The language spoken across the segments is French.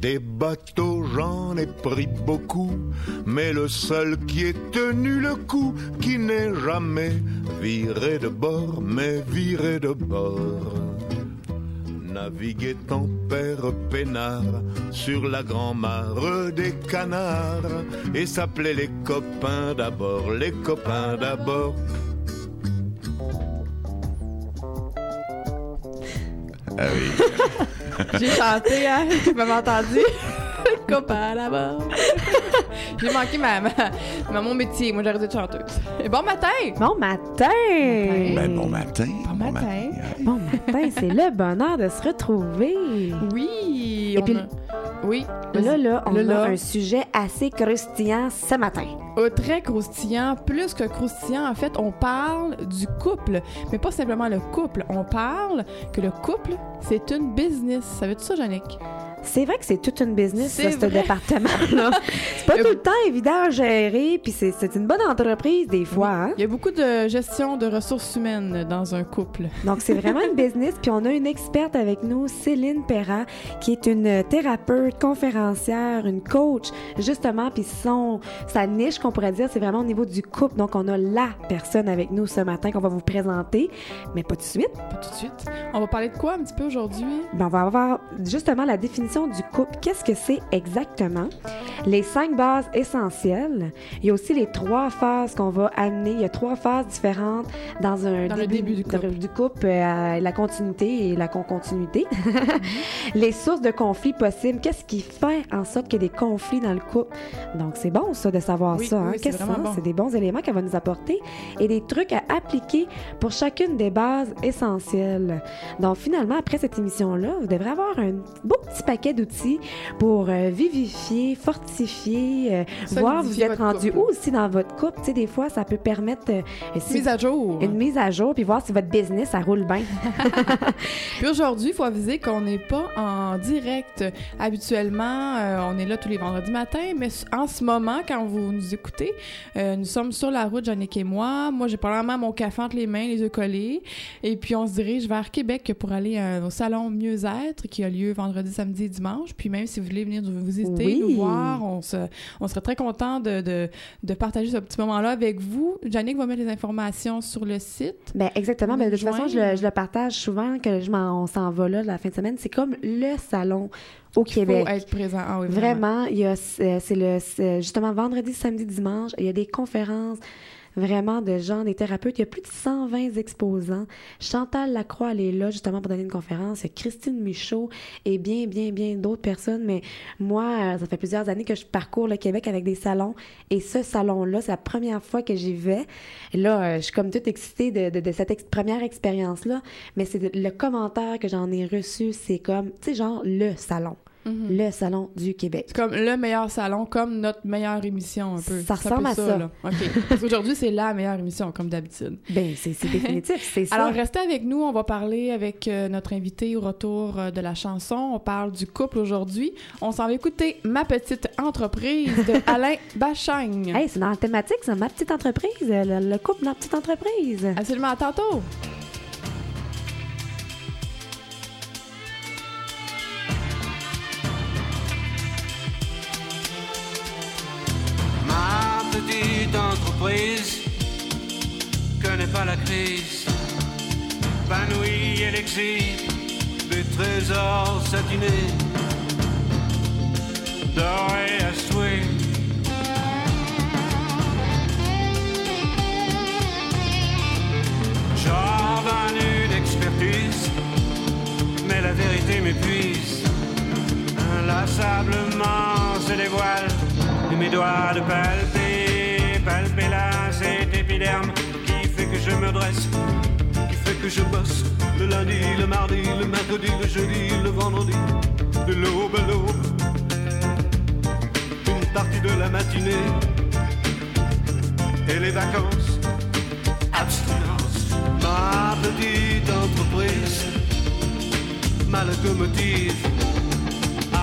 Des bateaux, j'en ai pris beaucoup, le seul qui ait tenu le coup, qui n'est jamais viré de bord, mais viré de bord. Naviguait en père peinard sur la grand-mare des canards et s'appelait les copains d'abord, les copains d'abord. Ah oui. J'ai chanté, hein? Vous m'avez entendu? Copain là-bas. J'ai manqué ma, ma- ma- mon métier. Moi, j'aurais dû être chanteuse. Et bon matin! Bon matin! Ben, bon matin. Bon matin. Bon matin, c'est le bonheur de se retrouver. Oui! Et on puis- a- Oui. Là, là, on Là, a là. un sujet assez croustillant ce matin. Euh, très croustillant, plus que croustillant, en fait, on parle du couple, mais pas simplement le couple. On parle que le couple, c'est une business. Savais-tu ça, Jannick? C'est vrai que c'est toute une business, ça, ce département-là. c'est pas tout le temps évident à gérer, puis c'est, c'est une bonne entreprise des fois. hein? Il y a beaucoup de gestion de ressources humaines dans un couple. Donc, c'est vraiment une business. Puis, on a une experte avec nous, Céline Perra, qui est une thérapeute, conférencière, une coach, justement. Puis, son, sa niche, qu'on pourrait dire, c'est vraiment au niveau du couple. Donc, on a la personne avec nous ce matin qu'on va vous présenter, mais pas tout de suite. Pas tout de suite. On va parler de quoi un petit peu aujourd'hui? Ben, on va avoir justement la définition du couple. Qu'est-ce que c'est exactement? Les cinq bases essentielles. Il y a aussi les trois phases qu'on va amener. Il y a trois phases différentes dans un Dans le début du couple. du couple, euh, la continuité et la con-continuité. les sources de conflits possibles. Qu'est-ce qui fait en sorte qu'il y ait des conflits dans le couple? Donc, c'est bon, ça, de savoir Oui, ça. hein? oui, c'est Qu'est-ce que bon. C'est des bons éléments qu'elle va nous apporter et des trucs à appliquer pour chacune des bases essentielles. Donc, finalement, après cette émission-là, vous devrez avoir un beau petit paquet d'outils pour euh, vivifier, fortifier, euh, voir vous êtes rendu où aussi dans votre couple. Tu sais, des fois, ça peut permettre euh, si- Mise à jour. une mise à jour, puis voir si votre business, ça roule bien. Puis aujourd'hui, il faut aviser qu'on n'est pas en direct. Habituellement, euh, on est là tous les vendredis matins, mais en ce moment, quand vous nous écoutez, nous sommes sur la route, Jannick et moi. Moi, j'ai probablement mon café entre les mains, les yeux collés. Et puis, on se dirige vers Québec pour aller au salon Mieux-être qui a lieu vendredi, samedi dimanche. Puis même si vous voulez venir nous visiter, Oui. nous voir, on, se, on serait très content de, de, de partager ce petit moment-là avec vous. Jannick va mettre les informations sur le site. Ben exactement. Ben, de toute façon, je le, joindre. je le partage souvent que je m'en, on s'en va là la fin de semaine. C'est comme le salon au Il Québec. faut être présent. Ah oui, Vraiment, il y a, euh, c'est le, c'est justement vendredi, samedi, dimanche. Il y a des conférences vraiment de gens, des thérapeutes. Il y a plus de 120 exposants. Chantal Lacroix, elle est là justement pour donner une conférence. Christine Michaud et bien, bien, bien d'autres personnes. Mais moi, euh, ça fait plusieurs années que je parcours le Québec avec des salons. Et ce salon-là, c'est la première fois que j'y vais. Et là, euh, je suis comme toute excitée de, cette première expérience-là. Mais c'est le commentaire que j'en ai reçu, c'est comme, tu sais, genre le salon. Mhm. Le salon du Québec. C'est comme le meilleur salon, comme notre meilleure émission un peu. Ça ressemble à ça. là. OK. Parce qu'aujourd'hui, c'est la meilleure émission, comme d'habitude. Ben, c'est c'est définitif, c'est ça. Alors, restez avec nous. On va parler avec euh, notre invité au retour euh, de la chanson. On parle du couple aujourd'hui. On s'en va écouter Ma petite entreprise de Alain Bachagne. Hey, c'est dans la thématique, ça, ma petite entreprise, le, le couple dans la petite entreprise. Absolument. À tantôt. Ma petite entreprise connaît pas la crise. Panouille et l'exil des trésors satinés, dorés à souhait. Jardin une expertise, mais la vérité m'épuise. Inlassablement se dévoile de mes doigts de palper, palper là cet épiderme qui fait que je me dresse, qui fait que je bosse le lundi, le mardi, le mercredi, le jeudi, le vendredi, de l'aube à l'aube, une partie de la matinée et les vacances, abstinence, ma petite entreprise, ma locomotive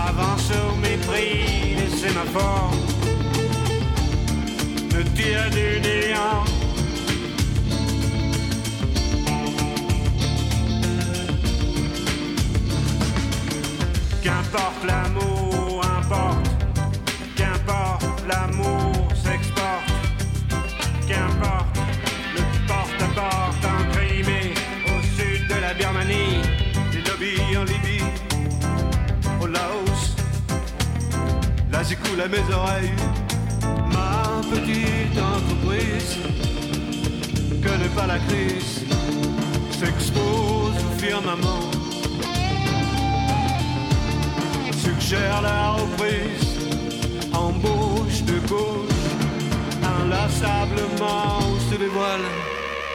avance au mépris, c'est ma forme ne tire du néant. Qu'importe l'amour, importe. Qu'importe l'amour s'exporte. Qu'importe le porte-à-porte en Crimée, au sud de la Birmanie, les lobbies en Libye, au Laos. Là j'écoule à mes oreilles petite entreprise. Connaît pas la crise, s'expose au firmament suggère la reprise, embauche de gauche, inlassablement les voiles,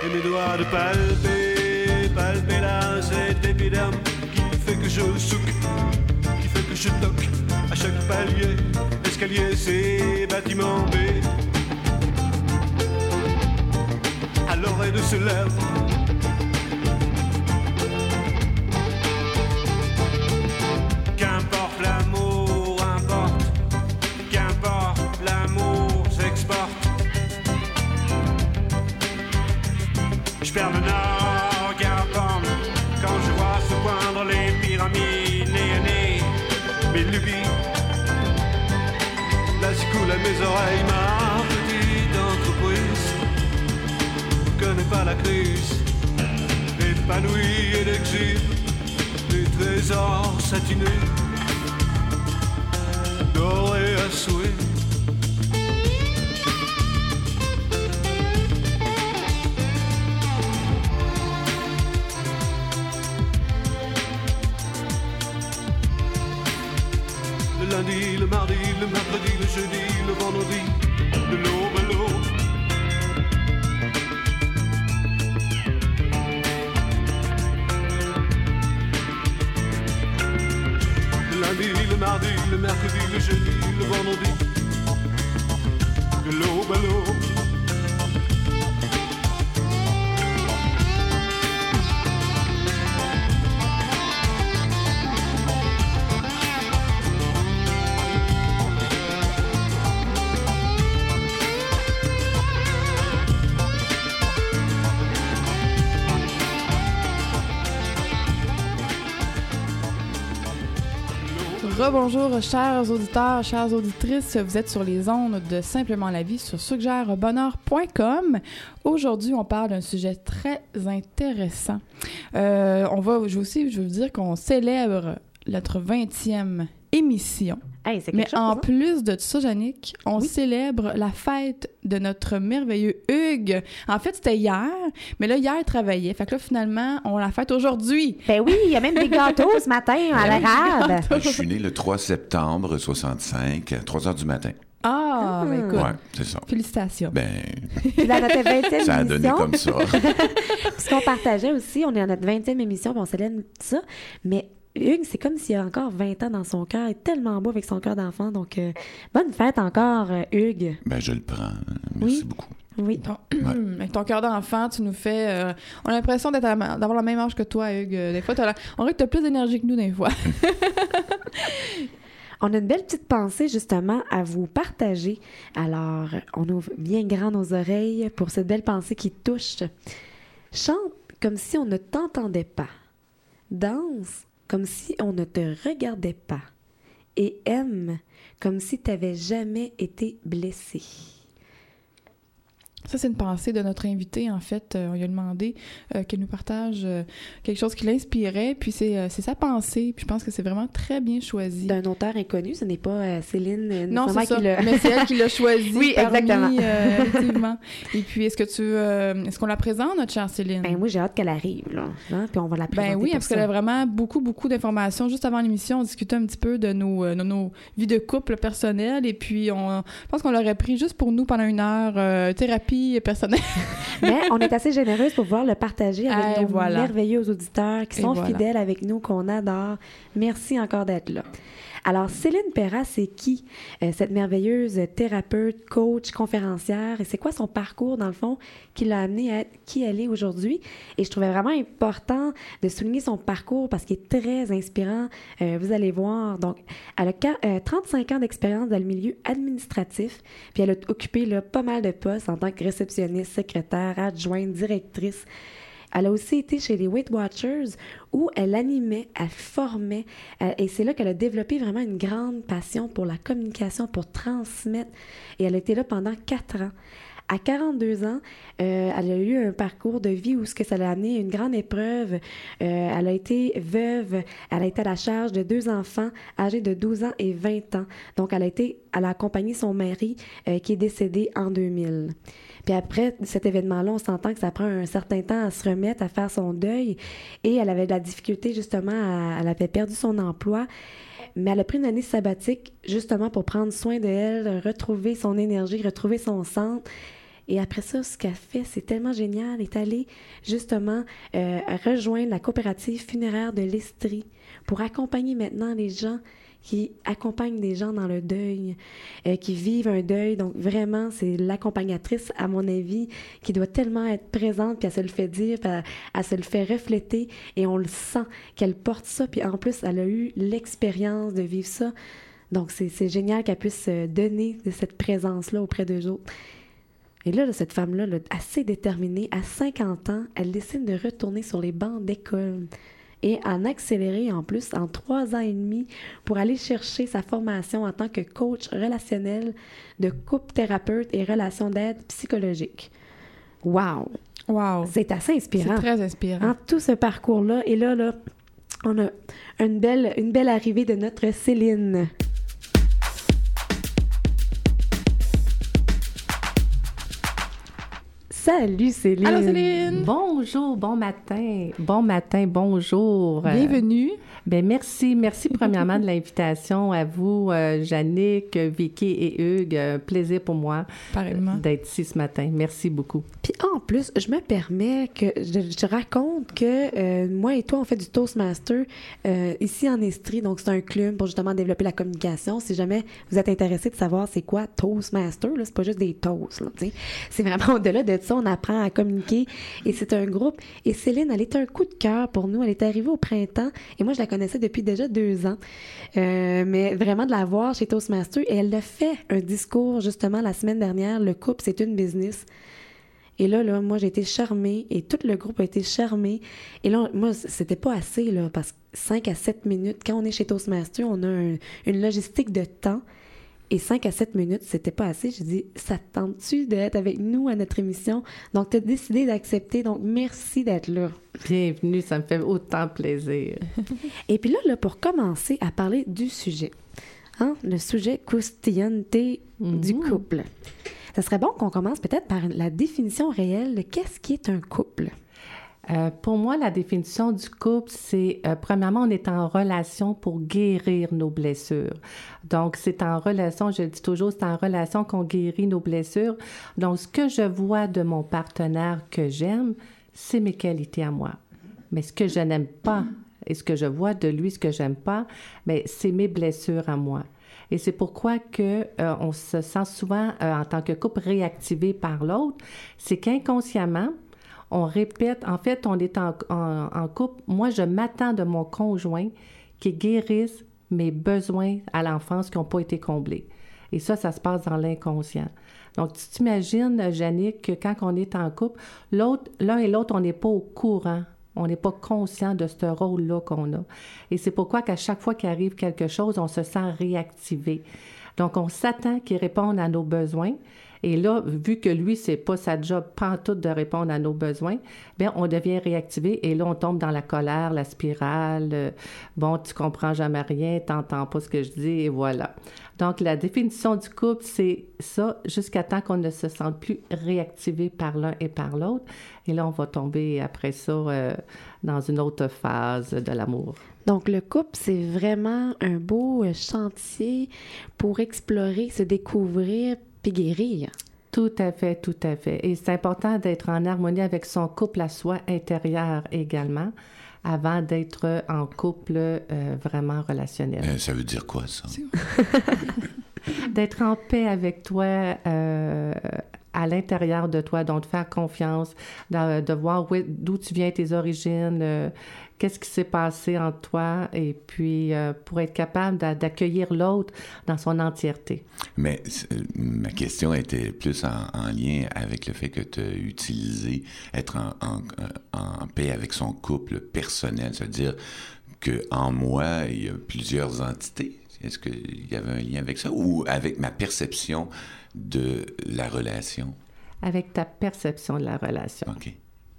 et mes doigts de palper, palper là cet épiderme qui fait que je souque, qui fait que je toque à chaque palier, escalier, c'est bâtiment B. L'oreille de ce lèvre Crise, épanouie et l'exil des trésors satinés, Rebonjour, chers auditeurs, chères auditrices. Vous êtes sur les ondes de Simplement la vie sur suggèrebonheur.com. Aujourd'hui, on parle d'un sujet très intéressant. Euh, on va, aussi, je veux vous dire qu'on célèbre notre 20e émission. Hey, c'est Mais chose. en hein? plus de ça, Yannick, on Oui. célèbre la fête de notre merveilleux Hugues. En fait, c'était hier, mais là, hier, il travaillait. Fait que là, finalement, on la fête aujourd'hui. Ben oui, il y a même des gâteaux ce matin à l'arabe. Je suis né le 3 septembre 65 à 3 heures du matin. Ah, ben écoute, Ouais, c'est ça. félicitations. Ben, Puis là, notre 20e ça a donné émission. comme ça. Ce qu'on partageait aussi, on est à notre 20e émission, puis on célèbre ça. Mais Hugues, c'est comme s'il a encore 20 ans dans son cœur. Il est tellement beau avec son cœur d'enfant. Donc, euh, bonne fête encore, euh, Hugues. Ben, je le prends. Merci Oui. beaucoup. Oui. Ton, avec ton cœur d'enfant, tu nous fais. euh, on a l'impression d'être à la- d'avoir la même âge que toi, Hugues. Des fois, la- on dirait que t'as plus d'énergie que nous, des fois. On a une belle petite pensée justement à vous partager. Alors, on ouvre bien grand nos oreilles pour cette belle pensée qui touche. Chante comme si on ne t'entendait pas. Danse comme si on ne te regardait pas. Et aime comme si tu n'avais jamais été blessé. Ça, c'est une pensée de notre invité, en fait. Euh, on lui a demandé euh, qu'elle nous partage euh, quelque chose qui l'inspirait, puis c'est euh, sa pensée, puis je pense que c'est vraiment très bien choisi. D'un auteur inconnu, ce n'est pas Céline Non, c'est ça. Mais c'est elle qui l'a choisi. Oui, parmi, exactement. effectivement. Et puis, est-ce que tu, est-ce qu'on la présente, notre chère Céline? Ben, moi, j'ai hâte qu'elle arrive, là. Hein, Puis on va la présenter Ben oui, parce qu'elle a vraiment beaucoup, beaucoup d'informations. Juste avant l'émission, on discutait un petit peu de nos, de nos vies de couple personnelles. Et puis, on, je pense qu'on l'aurait pris juste pour nous pendant une heure, euh, thérapie personnelle. Mais on est assez généreuse pour pouvoir le partager avec Et nos voilà. merveilleux auditeurs qui Et sont voilà. fidèles avec nous, qu'on adore. Merci encore d'être là. Alors, Céline Perra, c'est qui? Euh, cette merveilleuse thérapeute, coach, conférencière, et c'est quoi son parcours, dans le fond, qui l'a amenée à qui elle est aujourd'hui? Et je trouvais vraiment important de souligner son parcours parce qu'il est très inspirant. Euh, vous allez voir. Donc, elle a 35 ans d'expérience dans le milieu administratif, puis elle a occupé là, pas mal de postes en tant que réceptionniste, secrétaire, adjointe, directrice. Elle a aussi été chez les Weight Watchers où elle animait, elle formait, euh, et c'est là qu'elle a développé vraiment une grande passion pour la communication, pour transmettre. Et elle a été là pendant quatre ans. À 42 ans, euh, elle a eu un parcours de vie où ce que ça l'a amené une grande épreuve. Euh, elle a été veuve, elle a été à la charge de deux enfants âgés de 12 ans et 20 ans. Donc, elle a été, elle a accompagné son mari qui est décédé en 2000. Puis après cet événement-là, on s'entend que ça prend un certain temps à se remettre, à faire son deuil. Et elle avait de la difficulté, justement, elle avait perdu son emploi. Mais elle a pris une année sabbatique, justement, pour prendre soin de elle, retrouver son énergie, retrouver son centre. Et après ça, ce qu'elle fait, c'est tellement génial. Elle est allée justement euh, rejoindre la coopérative funéraire de l'Estrie pour accompagner maintenant les gens qui accompagne des gens dans le deuil, euh, qui vivent un deuil. Donc vraiment, c'est l'accompagnatrice, à mon avis, qui doit tellement être présente, puis elle se le fait dire, puis elle, se le fait refléter, et on le sent qu'elle porte ça. Puis en plus, elle a eu l'expérience de vivre ça. Donc c'est génial qu'elle puisse donner cette présence-là auprès d'eux autres. Et là, cette femme-là, assez déterminée, à 50 ans, elle décide de retourner sur les bancs d'école et en accélérer en plus en trois ans et demi pour aller chercher sa formation en tant que coach relationnel de couple thérapeute et relations d'aide psychologique. Wow! Wow! C'est assez inspirant. C'est très inspirant. En tout ce parcours-là, et là, là, on a une belle, une belle arrivée de notre Céline. Salut Céline. Allô Céline. Bonjour, bon matin. Bon matin, bonjour. Bienvenue. Ben merci, merci premièrement de l'invitation à vous, euh, Vicky et Hugues. plaisir pour moi d'être ici ce matin. Merci beaucoup. Puis en plus, je me permets que je, raconte que euh, moi et toi, on fait du Toastmaster euh, ici en Estrie. Donc, c'est un club pour justement développer la communication. Si jamais vous êtes intéressé de savoir c'est quoi Toastmaster, c'est pas juste des toasts. C'est vraiment au-delà de ça, on apprend à communiquer. Et c'est un groupe. Et Céline, elle est un coup de cœur pour nous. Elle est arrivée au printemps. Et moi, je la connaissais depuis déjà deux ans. Euh, mais vraiment de la voir chez Toastmaster. Et elle a fait un discours justement la semaine dernière. Le couple, c'est une business. Et là, là, moi, j'ai été charmée et tout le groupe a été charmé. Et là, moi, c'était pas assez, là, parce que 5 à 7 minutes, quand on est chez Toastmaster, on a une logistique de temps. Et 5 à 7 minutes, c'était pas assez. J'ai dit, ça tente-tu d'être avec nous à notre émission? Donc, tu as décidé d'accepter. Donc, merci d'être là. Bienvenue, ça me fait autant plaisir. Et puis là, là, pour commencer à parler du sujet, hein, le sujet croustillante du mhm. couple. Ça serait bon qu'on commence peut-être par la définition réelle de qu'est-ce qui est un couple? Euh, pour moi, la définition du couple, c'est euh, premièrement, on est en relation pour guérir nos blessures. Donc, c'est en relation, je le dis toujours, c'est en relation qu'on guérit nos blessures. Donc, ce que je vois de mon partenaire que j'aime, c'est mes qualités à moi. Mais ce que je n'aime pas et ce que je vois de lui, ce que j'aime pas, mais c'est mes blessures à moi. Et c'est pourquoi que euh, on se sent souvent en tant que couple réactivé par l'autre, c'est qu'inconsciemment, on répète, en fait, on est en, couple. Moi, je m'attends de mon conjoint qui guérisse mes besoins à l'enfance qui n'ont pas été comblés. Et ça, ça se passe dans l'inconscient. Donc, tu t'imagines, Jannick, que quand on est en couple, l'autre, l'un et l'autre, on n'est pas au courant. On n'est pas conscient de ce rôle-là qu'on a. Et c'est pourquoi qu'à chaque fois qu'il arrive quelque chose, on se sent réactivé. Donc, on s'attend qu'il réponde à nos besoins. Et là, vu que lui, c'est pas sa job, pas tout de répondre à nos besoins, bien, on devient réactivé et là, on tombe dans la colère, la spirale. Euh, bon, tu comprends jamais rien, t'entends pas ce que je dis et voilà. Donc, la définition du couple, c'est ça, jusqu'à temps qu'on ne se sente plus réactivé par l'un et par l'autre. Et là, on va tomber après ça euh, dans une autre phase de l'amour. Donc, le couple, c'est vraiment un beau euh, chantier pour explorer, se découvrir, guérir. Tout à fait, tout à fait. Et c'est important d'être en harmonie avec son couple à soi intérieur également. avant d'être en couple euh, vraiment relationnel. Euh, ça veut dire quoi, ça? d'être en paix avec toi euh, à l'intérieur de toi, donc de faire confiance, de, voir où- d'où tu viens, tes origines, euh, qu'est-ce qui s'est passé en toi, et puis euh, pour être capable d'a- d'accueillir l'autre dans son entièreté. Mais euh, ma question était plus en, en lien avec le fait que tu as utilisé être en, en- en paix avec son couple personnel. C'est-à-dire que en moi, il y a plusieurs entités. Est-ce qu'il y avait un lien avec ça? Ou avec ma perception de la relation? Avec ta perception de la relation. OK.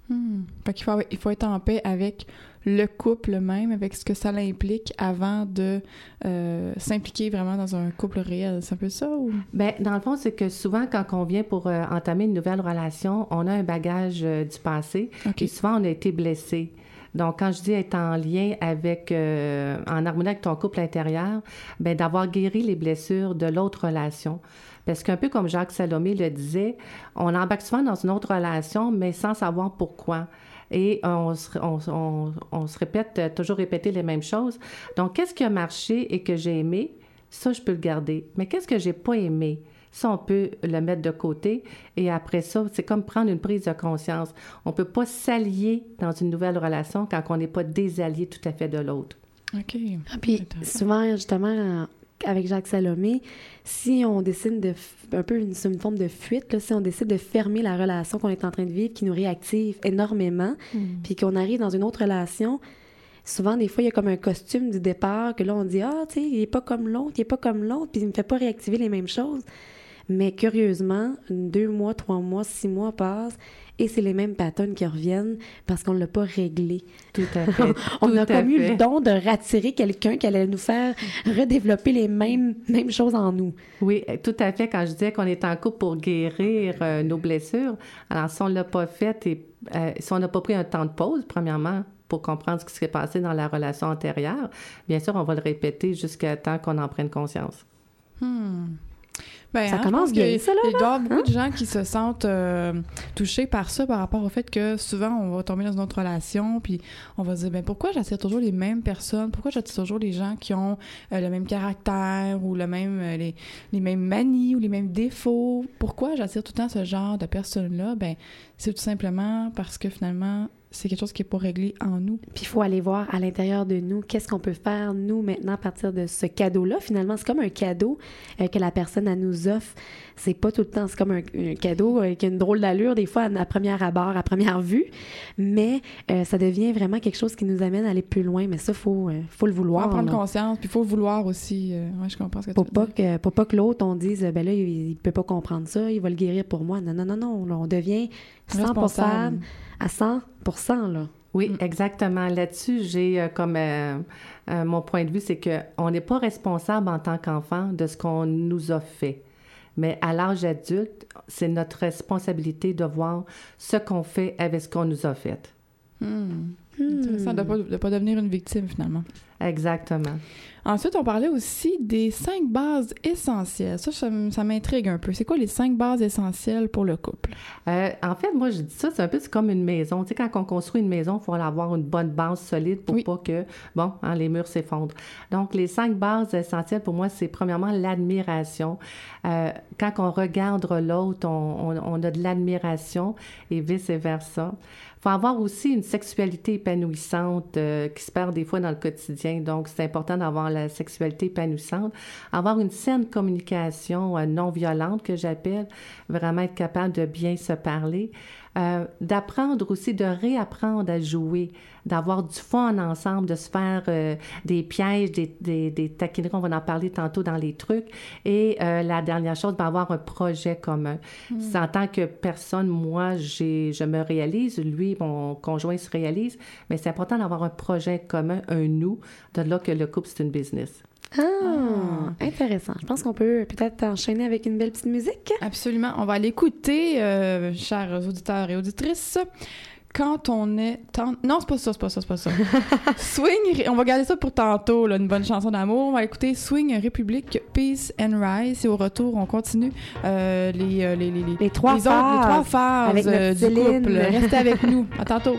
Hmm. Fait qu'il faut, il faut être en paix avec le couple même, avec ce que ça implique avant de euh, s'impliquer vraiment dans un couple réel. C'est un peu ça ou? Ben, dans le fond, c'est que souvent, quand on vient pour euh, entamer une nouvelle relation, on a un bagage euh, du passé OK. et souvent, on a été blessé. Donc, quand je dis être en lien avec, euh, en harmonie avec ton couple intérieur, ben d'avoir guéri les blessures de l'autre relation. Parce qu'un peu comme Jacques Salomé le disait, on embarque souvent dans une autre relation, mais sans savoir pourquoi. Et on se, on, on- on se répète, toujours répéter les mêmes choses. Donc, qu'est-ce qui a marché et que j'ai aimé? Ça, je peux le garder. Mais qu'est-ce que j'ai pas aimé? Ça, on peut le mettre de côté. Et après ça, c'est comme prendre une prise de conscience. On peut pas s'allier dans une nouvelle relation quand on n'est pas désallié tout à fait de l'autre. OK. Puis Intéressant. souvent, justement, avec Jacques Salomé, si on décide de, un peu une, c'est une forme de fuite, là, si on décide de fermer la relation qu'on est en train de vivre, qui nous réactive énormément, puis qu'on arrive dans une autre relation, souvent, des fois, il y a comme un costume du départ que là, on dit, ah, tu sais, il est pas comme l'autre, il est pas comme l'autre, puis il me fait pas réactiver les mêmes choses. Mais curieusement, deux mois, trois mois, six mois passent et c'est les mêmes patterns qui reviennent parce qu'on ne l'a pas réglé. Tout à fait. On Tout a comme eu le don de rattirer quelqu'un qui allait nous faire redévelopper les mêmes, mêmes choses en nous. Oui, euh, tout à fait. Quand je disais qu'on est en couple pour guérir euh, nos blessures, alors si on ne l'a pas fait et euh, si on n'a pas pris un temps de pause, premièrement, pour comprendre ce qui s'est passé dans la relation antérieure, bien sûr, on va le répéter jusqu'à temps qu'on en prenne conscience. Hmm. Ça hein, commence bien, que ça, là, Il doit y avoir beaucoup Hein? de gens qui se sentent euh, touchés par ça par rapport au fait que souvent on va tomber dans une autre relation puis on va se dire ben pourquoi j'attire toujours les mêmes personnes? Pourquoi j'attire toujours les gens qui ont euh, le même caractère ou le même euh, les, les mêmes manies ou les mêmes défauts? Pourquoi j'attire tout le temps ce genre de personnes là ben c'est tout simplement parce que finalement c'est quelque chose qui est pas réglé en nous Puis il faut aller voir à l'intérieur de nous qu'est-ce qu'on peut faire, nous, maintenant, à partir de ce cadeau-là. Finalement, c'est comme un cadeau euh, que la personne, elle nous offre. C'est pas tout le temps, c'est comme un, un cadeau euh, qui a une drôle d'allure, des fois, à, à première abord, à première vue. Mais euh, ça devient vraiment quelque chose qui nous amène à aller plus loin. Mais ça, il faut, faut le faut vouloir. en prendre là. conscience puis il faut le vouloir aussi ouais je comprends ce que Pour tu veux pas, dire. que, pour pas que l'autre, on dise, ben là, il, il peut pas comprendre ça, il va le guérir pour moi. Non, non, non, non. on devient 100 Responsable. À 100 là. Oui, Mm. exactement. Là-dessus, j'ai euh, comme euh, euh, mon point de vue, c'est que on n'est pas responsable en tant qu'enfant de ce qu'on nous a fait. Mais à l'âge adulte, c'est notre responsabilité de voir ce qu'on fait avec ce qu'on nous a fait. Hmm. Intéressant de ne pas, de pas devenir une victime finalement. Exactement. Ensuite, on parlait aussi des cinq bases essentielles. Ça, ça, m'intrigue un peu. C'est quoi les cinq bases essentielles pour le couple? Euh, en fait, moi, je dis ça, c'est un peu comme une maison. Tu sais, quand on construit une maison, il faut avoir une bonne base solide pour Oui. pas que, bon, hein, les murs s'effondrent. Donc, les cinq bases essentielles pour moi, c'est premièrement l'admiration. Euh, quand on regarde l'autre, on, on- on a de l'admiration et vice-versa. Il faut avoir aussi une sexualité épanouissante euh, qui se perd des fois dans le quotidien. Donc, c'est important d'avoir la sexualité épanouissante. Avoir une saine communication euh, non violente, que j'appelle, vraiment être capable de bien se parler. Euh, d'apprendre aussi, de réapprendre à jouer, d'avoir du fun ensemble, de se faire euh, des pièges, des, des, des taquineries, on va en parler tantôt dans les trucs. Et euh, la dernière chose, ben, avoir un projet commun. C'est en tant que personne, moi, je me réalise, lui, mon conjoint se réalise, mais c'est important d'avoir un projet commun, un nous, de là que le couple, c'est une business. Ah, intéressant. Je pense qu'on peut peut-être enchaîner avec une belle petite musique. Absolument. On va l'écouter, euh, chers auditeurs et auditrices. Quand on est... en- Non, c'est pas ça, c'est pas ça, c'est pas ça. Swing... On va garder ça pour tantôt, là, une bonne chanson d'amour. On va écouter Swing République, Peace and Rise. Et au retour, on continue euh, les, euh, les, les, les, Les trois les autres- les trois phases phases avec euh, du Céline. couple. Restez avec nous. À tantôt.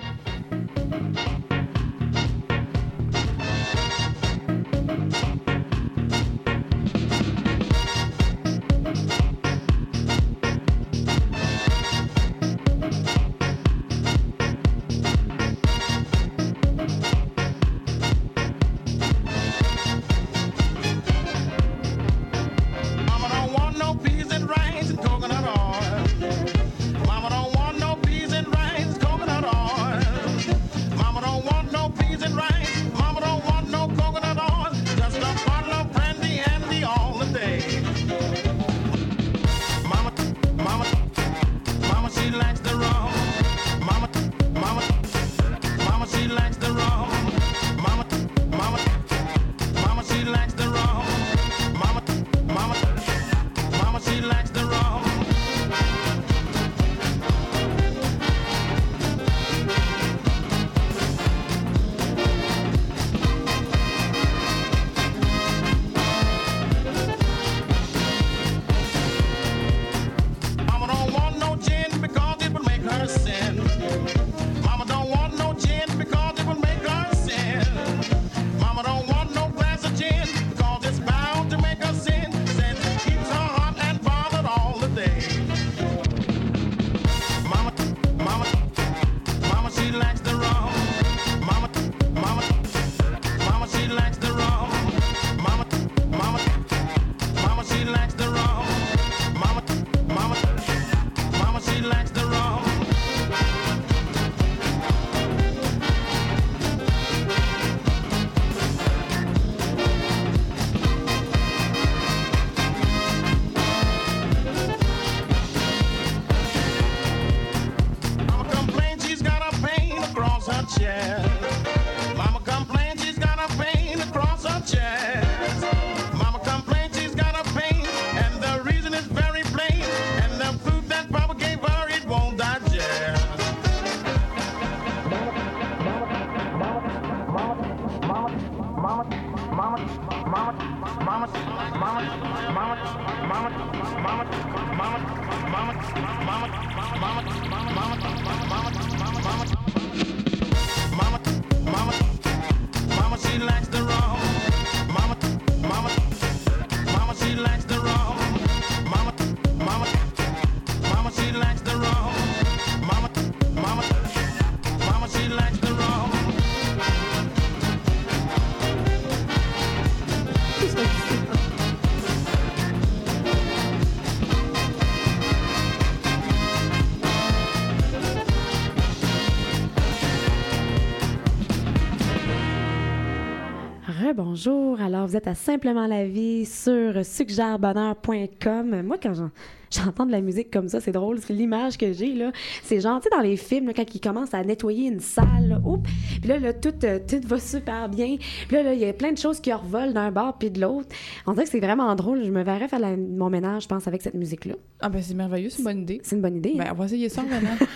Rebonjour. Alors, vous êtes à Simplement la vie sur suggèrebonheur.com. Moi, quand j'en- j'entends de la musique comme ça, c'est drôle. C'est l'image que j'ai, là. C'est genre, tu sais, dans les films, là, quand ils commencent à nettoyer une salle, là, oups, puis là, là, tout, euh, tout va super bien. Puis là, là, il y a plein de choses qui revolent d'un bord puis de l'autre. On dirait que c'est vraiment drôle. Je me verrais faire la- mon ménage, je pense, avec cette musique-là. Ah ben c'est merveilleux, c'est une bonne idée. C'est une bonne idée. hein? Ben, on va essayer ça en revenant.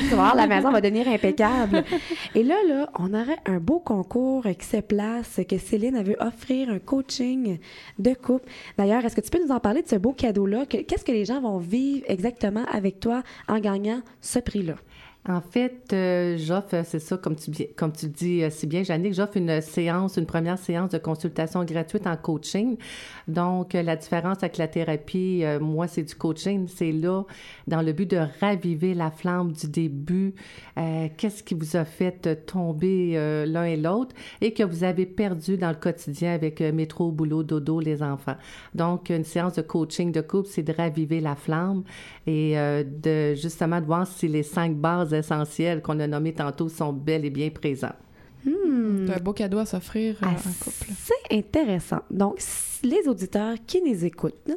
Tu vas voir, la maison va devenir impeccable. Et là, là, on aurait un beau concours qui se place, que Céline a veut offrir un coaching de couple. D'ailleurs, est-ce que tu peux nous en parler de ce beau cadeau-là? Que- Qu'est-ce que les gens vont vivre exactement avec toi en gagnant ce prix-là? En fait, euh, j'offre, c'est ça, comme tu, dis euh, si bien, Jannick, j'offre une séance, une première séance de consultation gratuite en coaching. Donc, euh, la différence avec la thérapie, euh, moi, c'est du coaching. C'est là, dans le but de raviver la flamme du début. Euh, Qu'est-ce qui vous a fait euh, tomber euh, l'un et l'autre et que vous avez perdu dans le quotidien avec euh, métro, boulot, dodo, les enfants? Donc, une séance de coaching de couple, c'est de raviver la flamme et euh, de justement de voir si les cinq bases essentielles qu'on a nommées tantôt sont bel et bien présentes. C'est un beau cadeau à s'offrir euh, Ah, en couple. C'est intéressant. Donc, les auditeurs qui nous écoutent,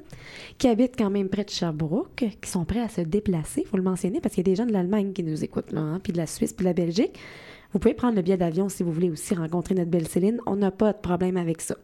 qui habitent quand même près de Sherbrooke, qui sont prêts à se déplacer, il faut le mentionner parce qu'il y a des gens de l'Allemagne qui nous écoutent, là, hein, puis de la Suisse, puis de la Belgique. Vous pouvez prendre le billet d'avion si vous voulez aussi rencontrer notre belle Céline. On n'a pas de problème avec ça.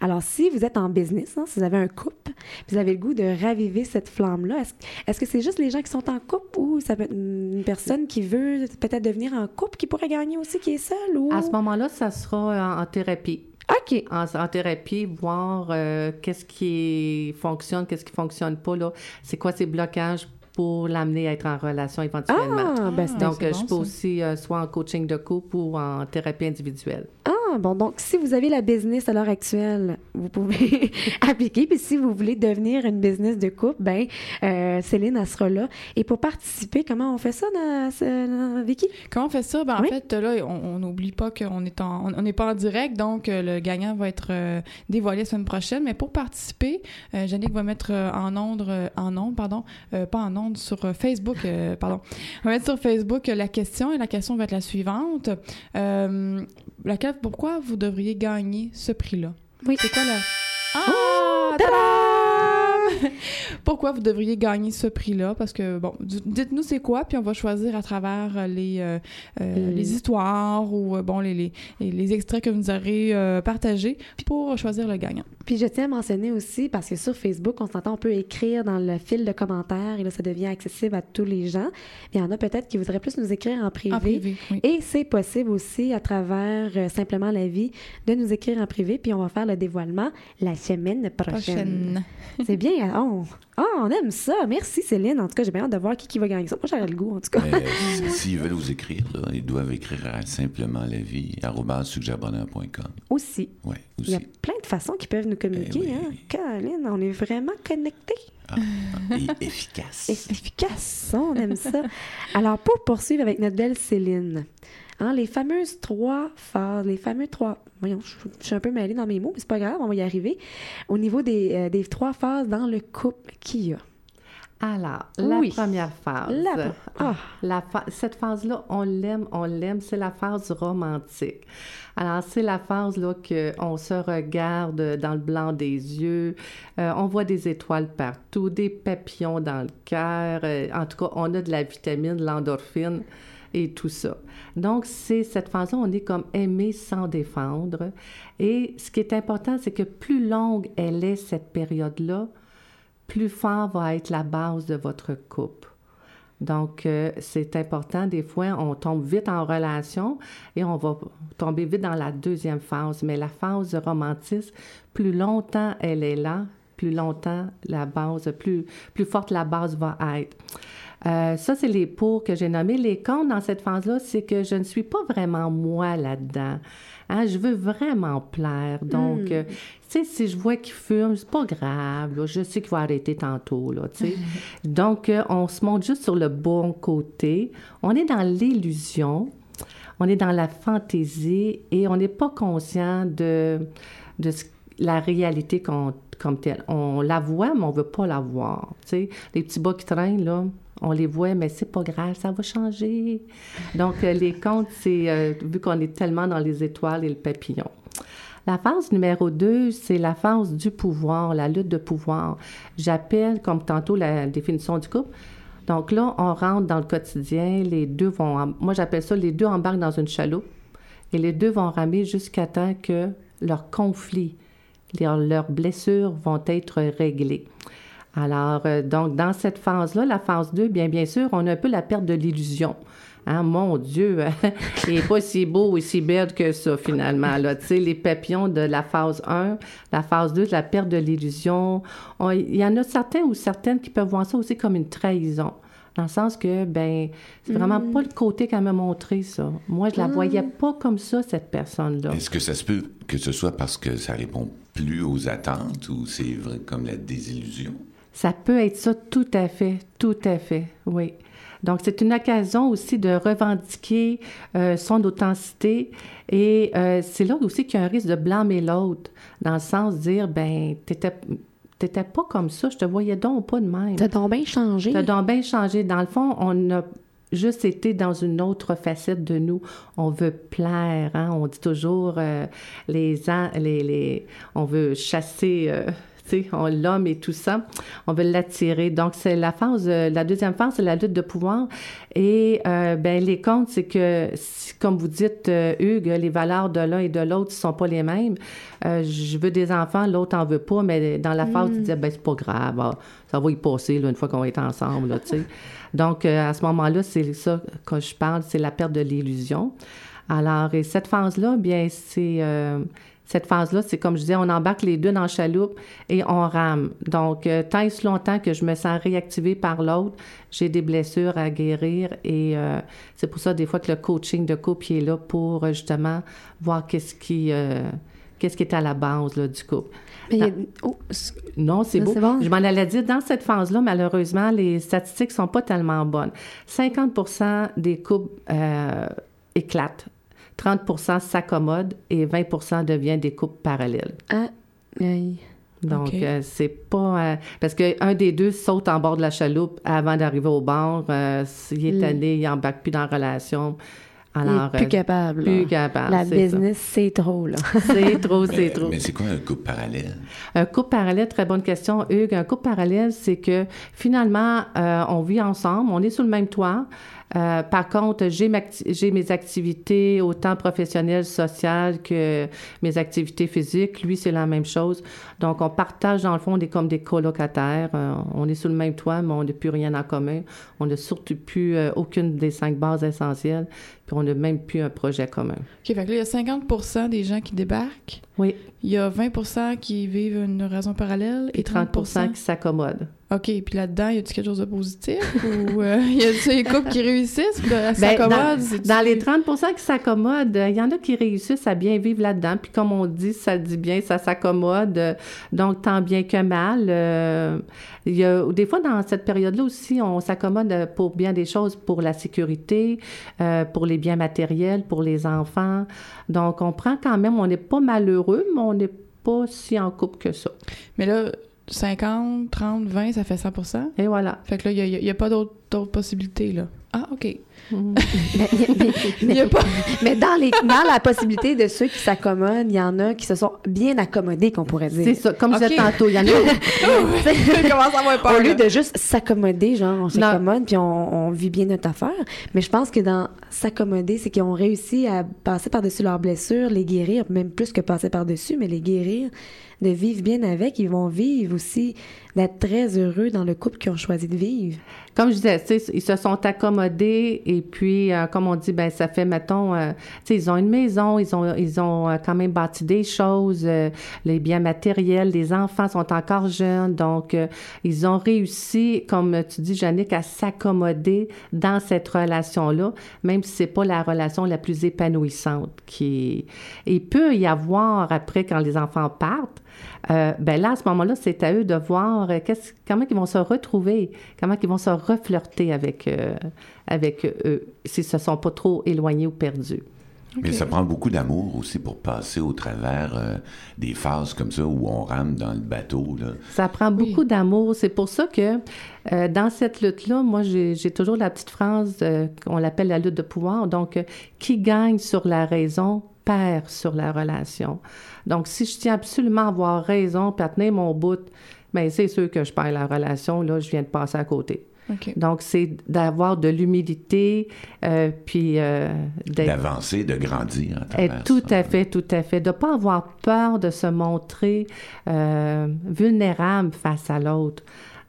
Alors, si vous êtes en business, hein, si vous avez un couple, vous avez le goût de raviver cette flamme-là, est-ce est-ce que c'est juste les gens qui sont en couple ou ça peut être une personne qui veut peut-être devenir en couple qui pourrait gagner aussi, qui est seule? Ou... À ce moment-là, ça sera en, en thérapie. OK. En, en thérapie, voir euh, qu'est-ce qui fonctionne, qu'est-ce qui fonctionne pas, là. C'est quoi ces blocages pour l'amener à être en relation éventuellement. Ah, ben, c'est Donc, euh, bon, je peux ça. aussi euh, soit en coaching de couple ou en thérapie individuelle. Ah, bon, donc si vous avez la business à l'heure actuelle, vous pouvez appliquer. Puis si vous voulez devenir une business de couple, ben euh, Céline, elle sera là. Et pour participer, comment on fait ça, dans, Vicky? Comment on fait ça? Ben, Oui. En fait, là, on on n'oublie pas qu'on est en, on on n'est pas en direct, donc euh, le gagnant va être euh, dévoilé la semaine prochaine. Mais pour participer, euh, Jannick va mettre en onde, en onde, pardon, pas en onde, sur Facebook, pardon, va mettre sur Facebook la question et la question va être la suivante. Euh, laquelle, pourquoi vous devriez gagner ce prix-là? Oui. C'est quoi la... Oh, Ah! tadam! Pourquoi vous devriez gagner ce prix-là? Parce que, bon, dites-nous c'est quoi, puis on va choisir à travers euh, les, euh, euh, Mm. les histoires ou, bon, les, les, les- les extraits que vous nous aurez euh, partagés pour choisir le gagnant. Puis je tiens à mentionner aussi, parce que sur Facebook, on s'entend, on peut écrire dans le fil de commentaires et là, ça devient accessible à tous les gens. Il y en a peut-être qui voudraient plus nous écrire en privé. En privé, oui. Et c'est possible aussi à travers euh, Simplement la vie de nous écrire en privé, puis on va faire le dévoilement la semaine prochaine. Prochaine. C'est bien. On... Ah, on aime ça. Merci Céline. En tout cas, j'ai bien hâte de voir qui, qui va gagner ça. Moi, j'aurais le goût, en tout cas. Euh, S'ils veulent vous écrire, là, ils doivent écrire à simplement la vie, aussi. Ouais, Il y a aussi. plein de façons qui peuvent nous communiquer. Eh oui. hein? Caroline, on est vraiment connectés. Ah, et efficace. Et efficace, on aime ça. Alors, pour poursuivre avec notre belle Céline, hein, les fameuses trois phases, les fameux trois... Voyons, je, je suis un peu mêlée dans mes mots, mais c'est pas grave, on va y arriver. Au niveau des, euh, des trois phases dans le couple qu'il y a. Alors, la Oui. première phase. La- ah. La fa- cette phase-là, on l'aime, on l'aime, c'est la phase romantique. Alors, c'est la phase là qu'on se regarde dans le blanc des yeux, euh, on voit des étoiles partout, des papillons dans le cœur, euh, en tout cas, on a de la vitamine, de l'endorphine et tout ça. Donc, c'est cette phase-là, on est comme aimé sans défendre. Et ce qui est important, c'est que plus longue elle est, cette période-là, plus fort va être la base de votre couple. Donc, euh, c'est important. Des fois, on tombe vite en relation et on va tomber vite dans la deuxième phase. Mais la phase de plus longtemps elle est là, plus longtemps la base, plus, plus forte la base va être. Euh, ça, c'est les pour que j'ai nommés. Les contre dans cette phase-là, c'est que je ne suis pas vraiment moi là-dedans. Hein, je veux vraiment plaire. Donc, euh, tu sais, si je vois qu'il fume, c'est pas grave. là. je sais qu'il va arrêter tantôt, là, tu sais. Donc, euh, on se montre juste sur le bon côté. On est dans l'illusion. On est dans la fantaisie et on n'est pas conscient de, de ce- la réalité qu'on- comme telle. On la voit, mais on veut pas la voir. Tu sais, les petits bas qui traînent, là, on les voit, mais c'est pas grave, ça va changer. Donc, euh, les contes, c'est euh, vu qu'on est tellement dans les étoiles et le papillon. La phase numéro 2, c'est la phase du pouvoir, la lutte de pouvoir. J'appelle, comme tantôt, la définition du couple. Donc là, on rentre dans le quotidien, les deux vont, moi j'appelle ça, les deux embarquent dans une chaloupe et les deux vont ramer jusqu'à temps que leurs conflits, leurs blessures vont être réglées. Alors, euh, donc, dans cette phase-là, la phase 2, bien, bien sûr, on a un peu la perte de l'illusion. Hein, mon Dieu, il n'est pas si beau et si belle que ça, finalement. Là. Tu sais, les papillons de la phase 1, la phase 2, la perte de l'illusion. Il y en a certains ou certaines qui peuvent voir ça aussi comme une trahison. Dans le sens que, ben, c'est vraiment Mm. pas le côté qu'elle m'a montré, ça. Moi, je la voyais pas comme ça, cette personne-là. Est-ce que ça se peut que ce soit parce que ça répond plus aux attentes ou c'est vrai comme la désillusion? Ça peut être ça, tout à fait, tout à fait, oui. Donc, c'est une occasion aussi de revendiquer euh, son authenticité et euh, c'est là aussi qu'il y a un risque de blâmer l'autre, dans le sens de dire, ben, t'étais, t'étais pas comme ça, je te voyais donc pas de même. T'as donc bien changé. T'as donc bien changé. Dans le fond, on a juste été dans une autre facette de nous. On veut plaire, hein? On dit toujours euh, les, an- les, les, on veut chasser. euh, on- l'homme et tout ça, on veut l'attirer. Donc, c'est la phase, euh, la deuxième phase, c'est la lutte de pouvoir. Et, euh, ben, les comptes, c'est que, comme vous dites, euh, Hugues, les valeurs de l'un et de l'autre ne sont pas les mêmes. Euh, je veux des enfants, l'autre en veut pas, mais dans la phase, tu dis, ben, c'est pas grave, ah, ça va y passer, là, une fois qu'on va être ensemble, là, tu sais. Donc, à ce moment-là, c'est ça que je parle, c'est la perte de l'illusion. Alors, et cette phase-là, bien, c'est... cette phase-là, c'est comme je disais, on embarque les deux dans la chaloupe et on rame. Donc, euh, tant et si longtemps que je me sens réactivée par l'autre, j'ai des blessures à guérir et euh, c'est pour ça des fois que le coaching de couple est là pour euh, justement voir qu'est-ce qui, qu'est-ce qui est à la base là, du couple. Mais a- oh, Non, c'est beau. bon. Je m'en allais dire, dans cette phase-là, malheureusement, les statistiques sont pas tellement bonnes. 50% des couples euh, éclatent, 30% s'accommodent et 20% deviennent des couples parallèles. ah, aïe. Donc, euh, c'est pas... euh, parce qu'un des deux saute en bord de la chaloupe avant d'arriver au bord. euh, s'il est tanné, il embarque plus dans la relation. Il Alors, est plus euh, capable. plus capable, La business, c'est trop, là. C'est trop, c'est trop. mais c'est quoi un couple parallèle? Un couple parallèle, très bonne question, Hugues. Un couple parallèle, c'est que finalement, euh, on vit ensemble, on est sous le même toit. Euh, par contre, j'ai, ma- j'ai mes activités autant professionnelles, sociales que mes activités physiques. Lui, c'est la même chose. Donc, on partage, dans le fond, on est comme des colocataires. Euh, on est sous le même toit, mais on n'a plus rien en commun. On n'a surtout plus euh, aucune des cinq bases essentielles. Puis, on n'a même plus un projet commun. OK, fait que là, il y a 50% des gens qui débarquent. Oui, Il y a 20% qui vivent une raison parallèle. et 30% qui s'accommodent. OK, puis là-dedans, y a-tu quelque chose de positif? ou euh, y a-tu des couples qui réussissent? à Ben, s'accommodent? dans, C'est-tu- dans les 30% qui s'accommodent, euh, il y en a qui réussissent à bien vivre là-dedans. Puis comme on dit, ça dit bien, ça s'accommode. euh, Donc, tant bien que mal. euh, il y a, des fois, dans cette période-là aussi, on s'accommode euh, pour bien des choses, pour la sécurité, euh, pour les biens matériels, pour les enfants. Donc, on prend quand même, on n'est pas malheureux, mais on n'est pas si en couple que ça. Mais là, 50, 30, 20, ça fait 100% Et voilà. Fait que là, il n'y a, pas d'autres possibilités, là. Ah, OK. Mhm. mais, mais- Il y a pas... mais dans, les, dans la possibilité de ceux qui s'accommodent, il y en a qui se sont bien accommodés, qu'on pourrait dire. C'est ça. Comme je Ok. disais tantôt, il y en a Je commence à avoir peur. Au lieu là. de juste s'accommoder, genre, on s'accommode puis on, on vit bien notre affaire. Mais je pense que dans s'accommoder, c'est qu'ils ont réussi à passer par-dessus leurs blessures, les guérir, même plus que passer par-dessus, mais les guérir, de vivre bien avec. Ils vont vivre aussi, d'être très heureux dans le couple qu'ils ont choisi de vivre. comme je disais, ils se sont accommodés et puis, euh, comme on dit, ben ça fait, mettons, euh, ils ont une maison, ils ont, ils ont euh, quand même bâti des choses, euh, les biens matériels, les enfants sont encore jeunes, donc euh, ils ont réussi, comme tu dis, Jannick, à s'accommoder dans cette relation-là, même si c'est pas la relation la plus épanouissante. Qui il peut y avoir après quand les enfants partent. Euh, ben là, à ce moment-là, c'est à eux de voir euh, qu'est-ce- comment ils vont se retrouver, comment ils vont se reflirter avec, euh, avec eux, s'ils se sont pas trop éloignés ou perdus. Mais ça prend beaucoup d'amour aussi pour passer au travers euh, des phases comme ça où on rame dans le bateau. Là. Ça prend Oui. beaucoup d'amour. C'est pour ça que euh, dans cette lutte-là, moi, j'ai j'ai toujours la petite phrase euh, qu'on l'appelle la lutte de pouvoir. Donc, euh, qui gagne sur la raison sur la relation. Donc, si je tiens absolument à avoir raison puis à tenir mon bout, bien, c'est sûr que je perds la relation. Là, je viens de passer à côté. Donc, c'est d'avoir de l'humilité, euh, puis euh, D'avancer, de grandir à travers tout ça. à fait, tout à fait. De ne pas avoir peur de se montrer euh, vulnérable face à l'autre.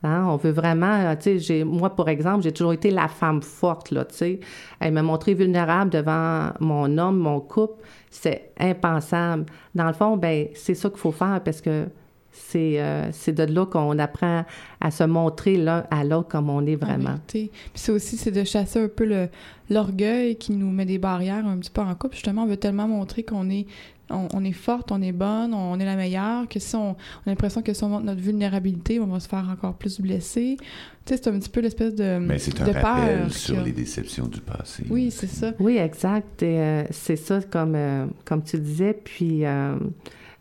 Hein, on veut vraiment, tu sais, moi, pour exemple, j'ai toujours été la femme forte, là, tu sais. Elle m'a montré vulnérable devant mon homme, mon couple. C'est impensable. Dans le fond, ben c'est ça qu'il faut faire parce que c'est euh, c'est de là qu'on apprend à se montrer l'un à l'autre comme on est En vraiment. Puis c'est aussi, c'est de chasser un peu le- l'orgueil qui nous met des barrières un petit peu en couple. Justement, on veut tellement montrer qu'on est, on, on est forte, on est bonne, on est la meilleure, que si on, on a l'impression que si on montre notre vulnérabilité, on va se faire encore plus blesser. Tu sais, c'est un petit peu l'espèce de, Mais c'est un rappel sur les déceptions du passé. Oui, c'est ça. Oui, exact. Et, euh, c'est ça, comme, euh, comme tu disais. Puis, euh,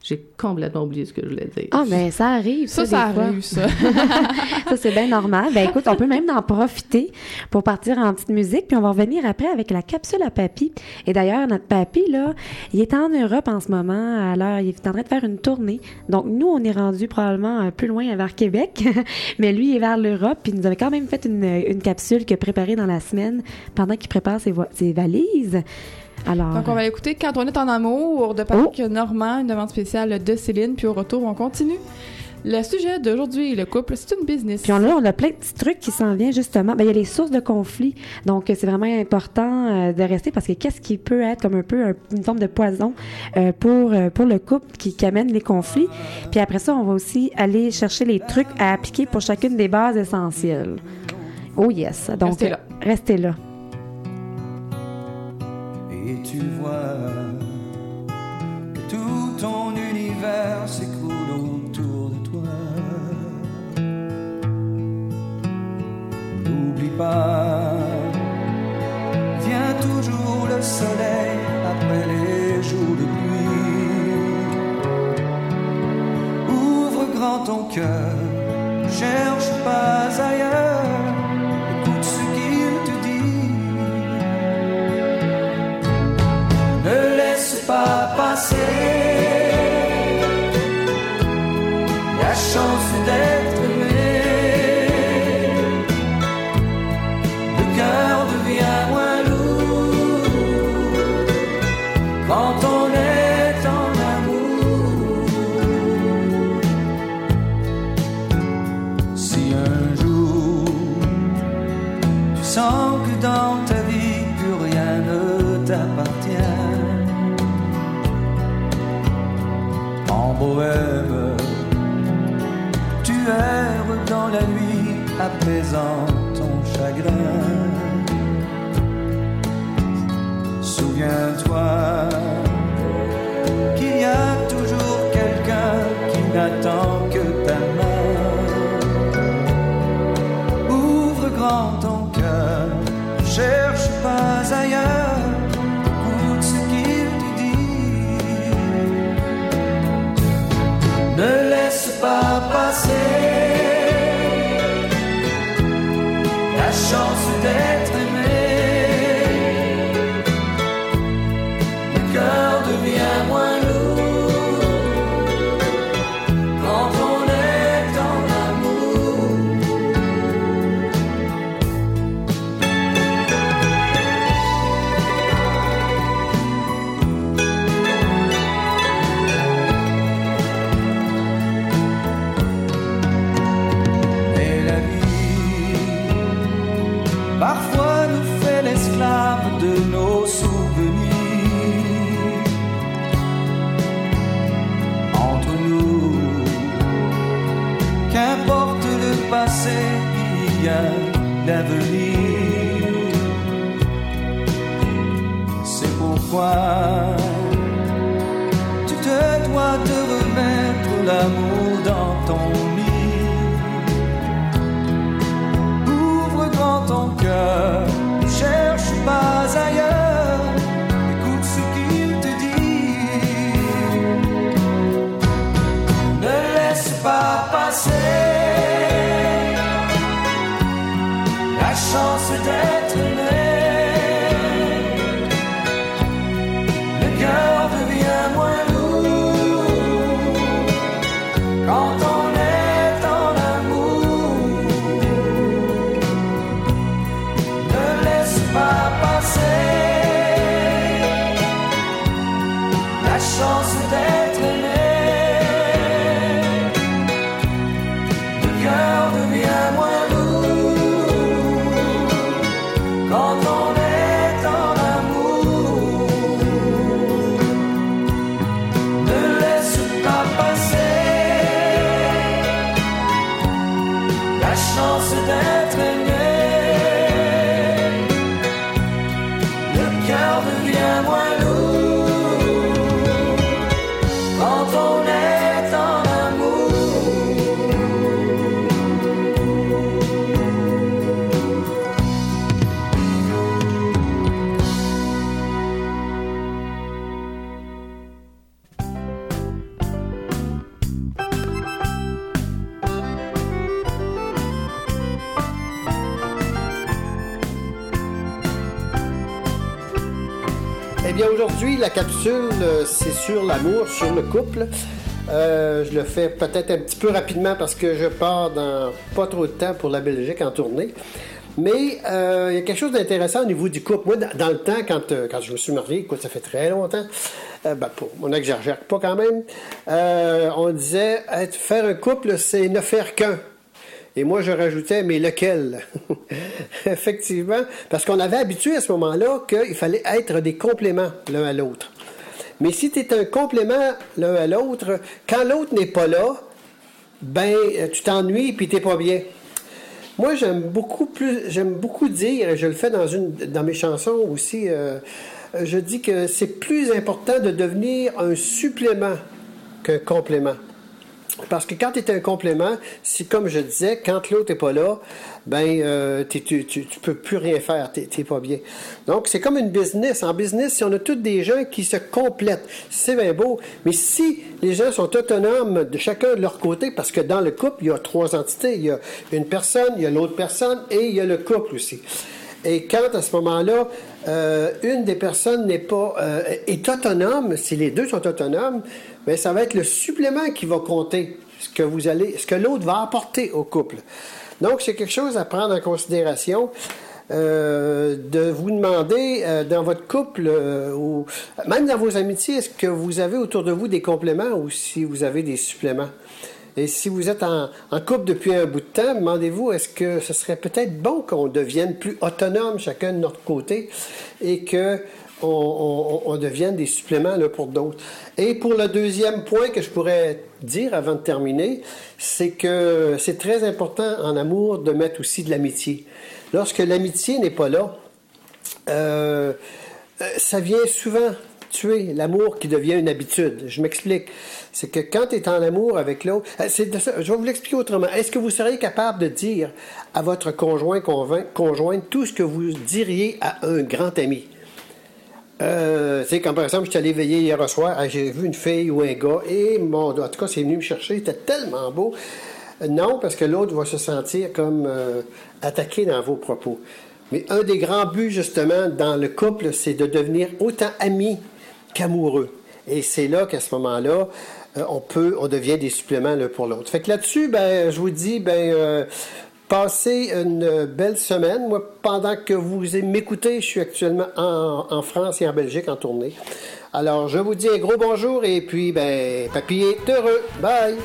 j'ai complètement oublié ce que je voulais dire. Ah, mais ça arrive, ça, Ça, ça des fois. arrive, ça. Ça, c'est bien normal. Ben écoute, on peut même en profiter pour partir en petite musique, puis on va revenir après avec la capsule à papy. Et d'ailleurs, notre papy, là, il est en Europe en ce moment. Alors, il est en train de faire une tournée. Donc, nous, on est rendu probablement euh, plus loin vers Québec, mais lui, il est vers l'Europe, puis il nous avait quand même fait une, une capsule qu'il a préparée dans la semaine pendant qu'il prépare ses, ses valises. Alors, Donc, on va l'écouter quand on est en amour de Patrick Oh. Normand, une demande spéciale de Céline. Puis au retour, on continue. Le sujet d'aujourd'hui, le couple, c'est une business. Puis on a, on a plein de petits trucs qui s'en viennent justement. Ben, il y a les sources de conflit. Donc, c'est vraiment important euh, de rester parce que qu'est-ce qui peut être comme un peu un- une forme de poison euh, pour, euh, pour le couple qui, qui amène les conflits. Puis après ça, on va aussi aller chercher les trucs à appliquer pour chacune des bases essentielles. Oh yes. Donc, Restez là. Restez là. Et tu vois que tout ton univers s'écroule autour de toi. N'oublie pas, vient toujours le soleil après les jours de pluie. Ouvre grand ton cœur, cherche pas ailleurs, pas apaisant pas la capsule, euh, c'est sur l'amour, sur le couple. Euh, je le fais peut-être un petit peu rapidement parce que je pars dans pas trop de temps pour la Belgique en tournée. Mais euh, il y a quelque chose d'intéressant au niveau du couple. Moi, dans, le temps, quand, quand je me suis marié, écoute, ça fait très longtemps, euh, ben, pour, on n'exagère pas quand même, on disait faire un couple, c'est ne faire qu'un. Et moi, je rajoutais, mais lequel? Effectivement, parce qu'on avait habitué à ce moment-là qu'il fallait être des compléments l'un à l'autre. Mais si tu es un complément l'un à l'autre, quand l'autre n'est pas là, ben, euh, tu t'ennuies puis t'es pas bien. Moi, j'aime beaucoup plus, j'aime beaucoup dire, et je le fais dans une, dans mes chansons aussi, euh, je dis que c'est plus important de devenir un supplément qu'un complément. Parce que quand tu es un complément, si comme je disais, quand l'autre n'est pas là, ben euh, tu, tu peux plus rien faire, tu n'es pas bien. Donc c'est comme une business. En business, si on a tous des gens qui se complètent, c'est bien beau. Mais si les gens sont autonomes de chacun de leur côté, parce que dans le couple, il y a trois entités. Il y a une personne, il y a l'autre personne et il y a le couple aussi. Et quand à ce moment-là, euh, une des personnes n'est pas euh, est autonome, si les deux sont autonomes, ben ça va être le supplément qui va compter, ce que vous allez, ce que l'autre va apporter au couple. Donc c'est quelque chose à prendre en considération. euh, de vous demander euh, dans votre couple euh, ou même dans vos amitiés, est-ce que vous avez autour de vous des compléments ou si vous avez des suppléments? Et si vous êtes en, en couple depuis un bout de temps, demandez-vous, est-ce que ce serait peut-être bon qu'on devienne plus autonome chacun de notre côté et que on, on- devienne des suppléments l'un pour d'autres. Et pour le deuxième point que je pourrais dire avant de terminer, c'est que c'est très important en amour de mettre aussi de l'amitié. Lorsque l'amitié n'est pas là, euh, euh, ça vient souvent tuer l'amour qui devient une habitude. Je m'explique. C'est que quand tu es en amour avec l'autre, euh, je vais vous l'expliquer autrement. Est-ce que vous seriez capable de dire à votre conjoint, conjointe, tout ce que vous diriez à un grand ami? Euh, sais, comme par exemple, je suis allé veiller hier soir, ah, j'ai vu une fille ou un gars, et mon, en tout cas, c'est venu me chercher, c'était tellement beau. Euh, Non, parce que l'autre va se sentir comme euh, attaqué dans vos propos. Mais un des grands buts, justement, dans le couple, c'est de devenir autant ami qu'amoureux. Et c'est là qu'à ce moment-là, on peut, on devient des suppléments l'un pour l'autre. Fait que là-dessus, ben, je vous dis, ben, passez une belle semaine. Moi, pendant que vous m'écoutez, je suis actuellement en, en France et en Belgique en tournée. Alors, je vous dis un gros bonjour et puis, ben, papy est heureux. Bye!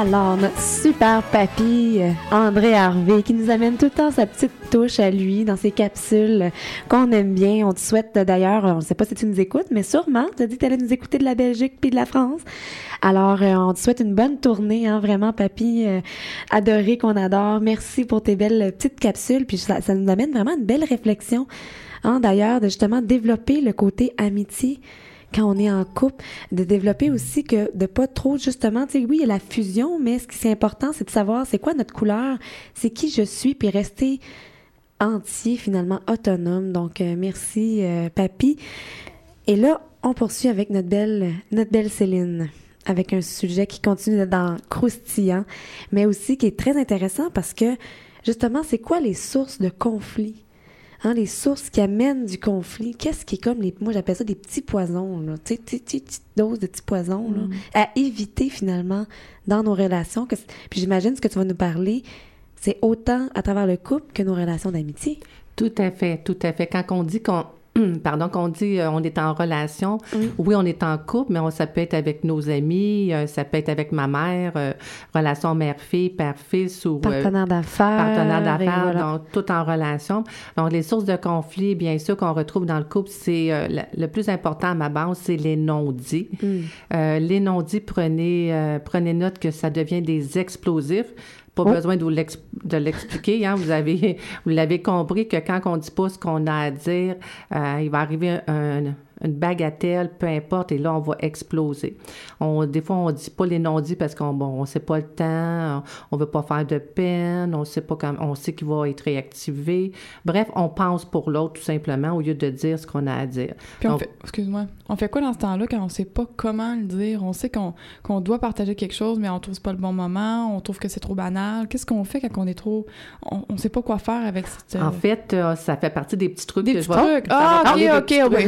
Alors, notre super papy, euh, André Harvey, qui nous amène tout le temps sa petite touche à lui dans ses capsules qu'on aime bien. On te souhaite d'ailleurs, on ne sait pas si tu nous écoutes, mais sûrement, tu as dit que tu allais nous écouter de la Belgique puis de la France. Alors, euh, on te souhaite une bonne tournée, hein, vraiment, papy, euh, adoré qu'on adore. Merci pour tes belles petites capsules, puis ça, ça nous amène vraiment une belle réflexion, hein, d'ailleurs, de justement développer le côté amitié quand on est en couple, de développer aussi que de pas trop justement, tu sais, oui, il y a la fusion, mais ce qui est important, c'est de savoir c'est quoi notre couleur, c'est qui je suis, puis rester entier finalement autonome. Donc euh, merci euh, papy. Et là, on poursuit avec notre belle notre belle Céline avec un sujet qui continue d'être dans croustillant, mais aussi qui est très intéressant parce que justement, c'est quoi les sources de conflit Hein, les sources qui amènent du conflit, qu'est-ce qui est comme les, moi j'appelle ça des petits poisons, là, tu petites doses de petits poisons, là, à éviter finalement dans nos relations. Que, puis j'imagine ce que tu vas nous parler, c'est autant à travers le couple que nos relations d'amitié. Tout à fait, tout à fait. Quand on dit qu'on pardon, qu'on dit euh, on est en relation, oui, on est en couple, mais on, ça peut être avec nos amis, euh, ça peut être avec ma mère, euh, relation mère-fille, père-fils ou euh, Partenaire d'affaires. partenaire d'affaires, voilà. donc tout en relation. Donc, les sources de conflit, bien sûr, qu'on retrouve dans le couple, c'est euh, le, le plus important à ma base, c'est les non-dits. Euh, les non-dits, prenez, euh, prenez note que ça devient des explosifs. Pas Oh. besoin de vous de l'expliquer. Hein? Vous avez, vous l'avez compris que quand on dit pas ce qu'on a à dire, euh, il va arriver un, une bagatelle, peu importe, et là, on va exploser. On, des fois, on dit pas les non-dits parce qu'on bon, on sait pas le temps, on veut pas faire de peine, on sait pas quand, on sait qu'il va être réactivé. Bref, on pense pour l'autre tout simplement au lieu de dire ce qu'on a à dire. Puis on Donc, fait, excuse-moi, on fait quoi dans ce temps-là quand on sait pas comment le dire? On sait qu'on qu'on doit partager quelque chose, mais on trouve pas le bon moment, on trouve que c'est trop banal. Qu'est-ce qu'on fait quand on est trop... On, on sait pas quoi faire avec cette... En fait, euh, ça fait partie des petits trucs des que petits je vais... trucs? Ah, parler ok, ok.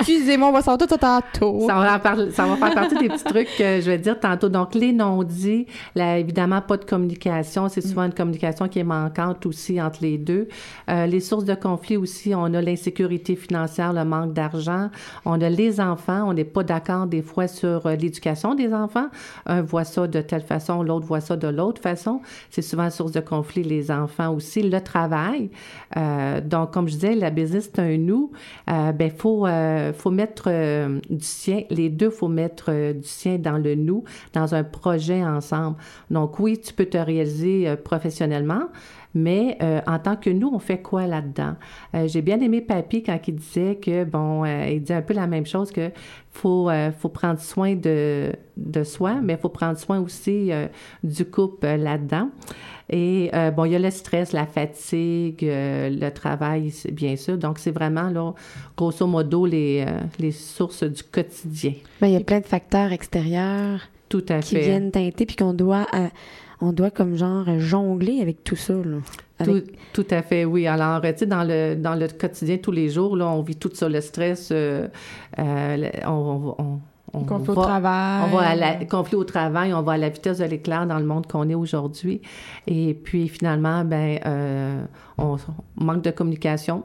Excusez-moi, on va sortir tout tantôt. Ça va, parler- ça va faire partie des petits trucs que je vais dire tantôt. Donc, les non-dits, là, évidemment, pas de communication. C'est souvent une communication qui est manquante aussi entre les deux. Euh, les sources de conflit aussi, on a l'insécurité financière, le manque d'argent. On a les enfants. On n'est pas d'accord des fois sur euh, l'éducation des enfants. Un voit ça de telle façon, l'autre voit ça de l'autre façon. C'est souvent source de conflit, les enfants aussi. Le travail. Euh, donc, comme je disais, la business, c'est un nous. Euh, ben, faut, euh, faut mettre euh, du sien, les deux, faut mettre euh, du sien dans le nous, dans un projet ensemble. Donc, oui, tu peux te réaliser euh, professionnellement, mais euh, en tant que nous, on fait quoi là-dedans? Euh, J'ai bien aimé Papy quand il disait que, bon, euh, il dit un peu la même chose que faut, faut prendre soin de, de soi, mais il faut prendre soin aussi du couple là-dedans. Et bon, il y a le stress, la fatigue, le travail, bien sûr. Donc, c'est vraiment, là, grosso modo, les, les sources du quotidien. Ben, il y a plein de facteurs extérieurs Tout à qui fait. viennent teinter, puis qu'on doit, on doit comme genre jongler avec tout ça. Là. Tout, Avec- tout à fait, oui. Alors, tu sais, dans le, dans le quotidien, tous les jours, là, on vit tout ça, le stress, euh, euh, le- on, on, on Conflit au va- travail. On va à la conflit au travail, on va à la vitesse de l'éclair dans le monde qu'on est aujourd'hui. Et puis finalement, ben, euh, on, on manque de communication.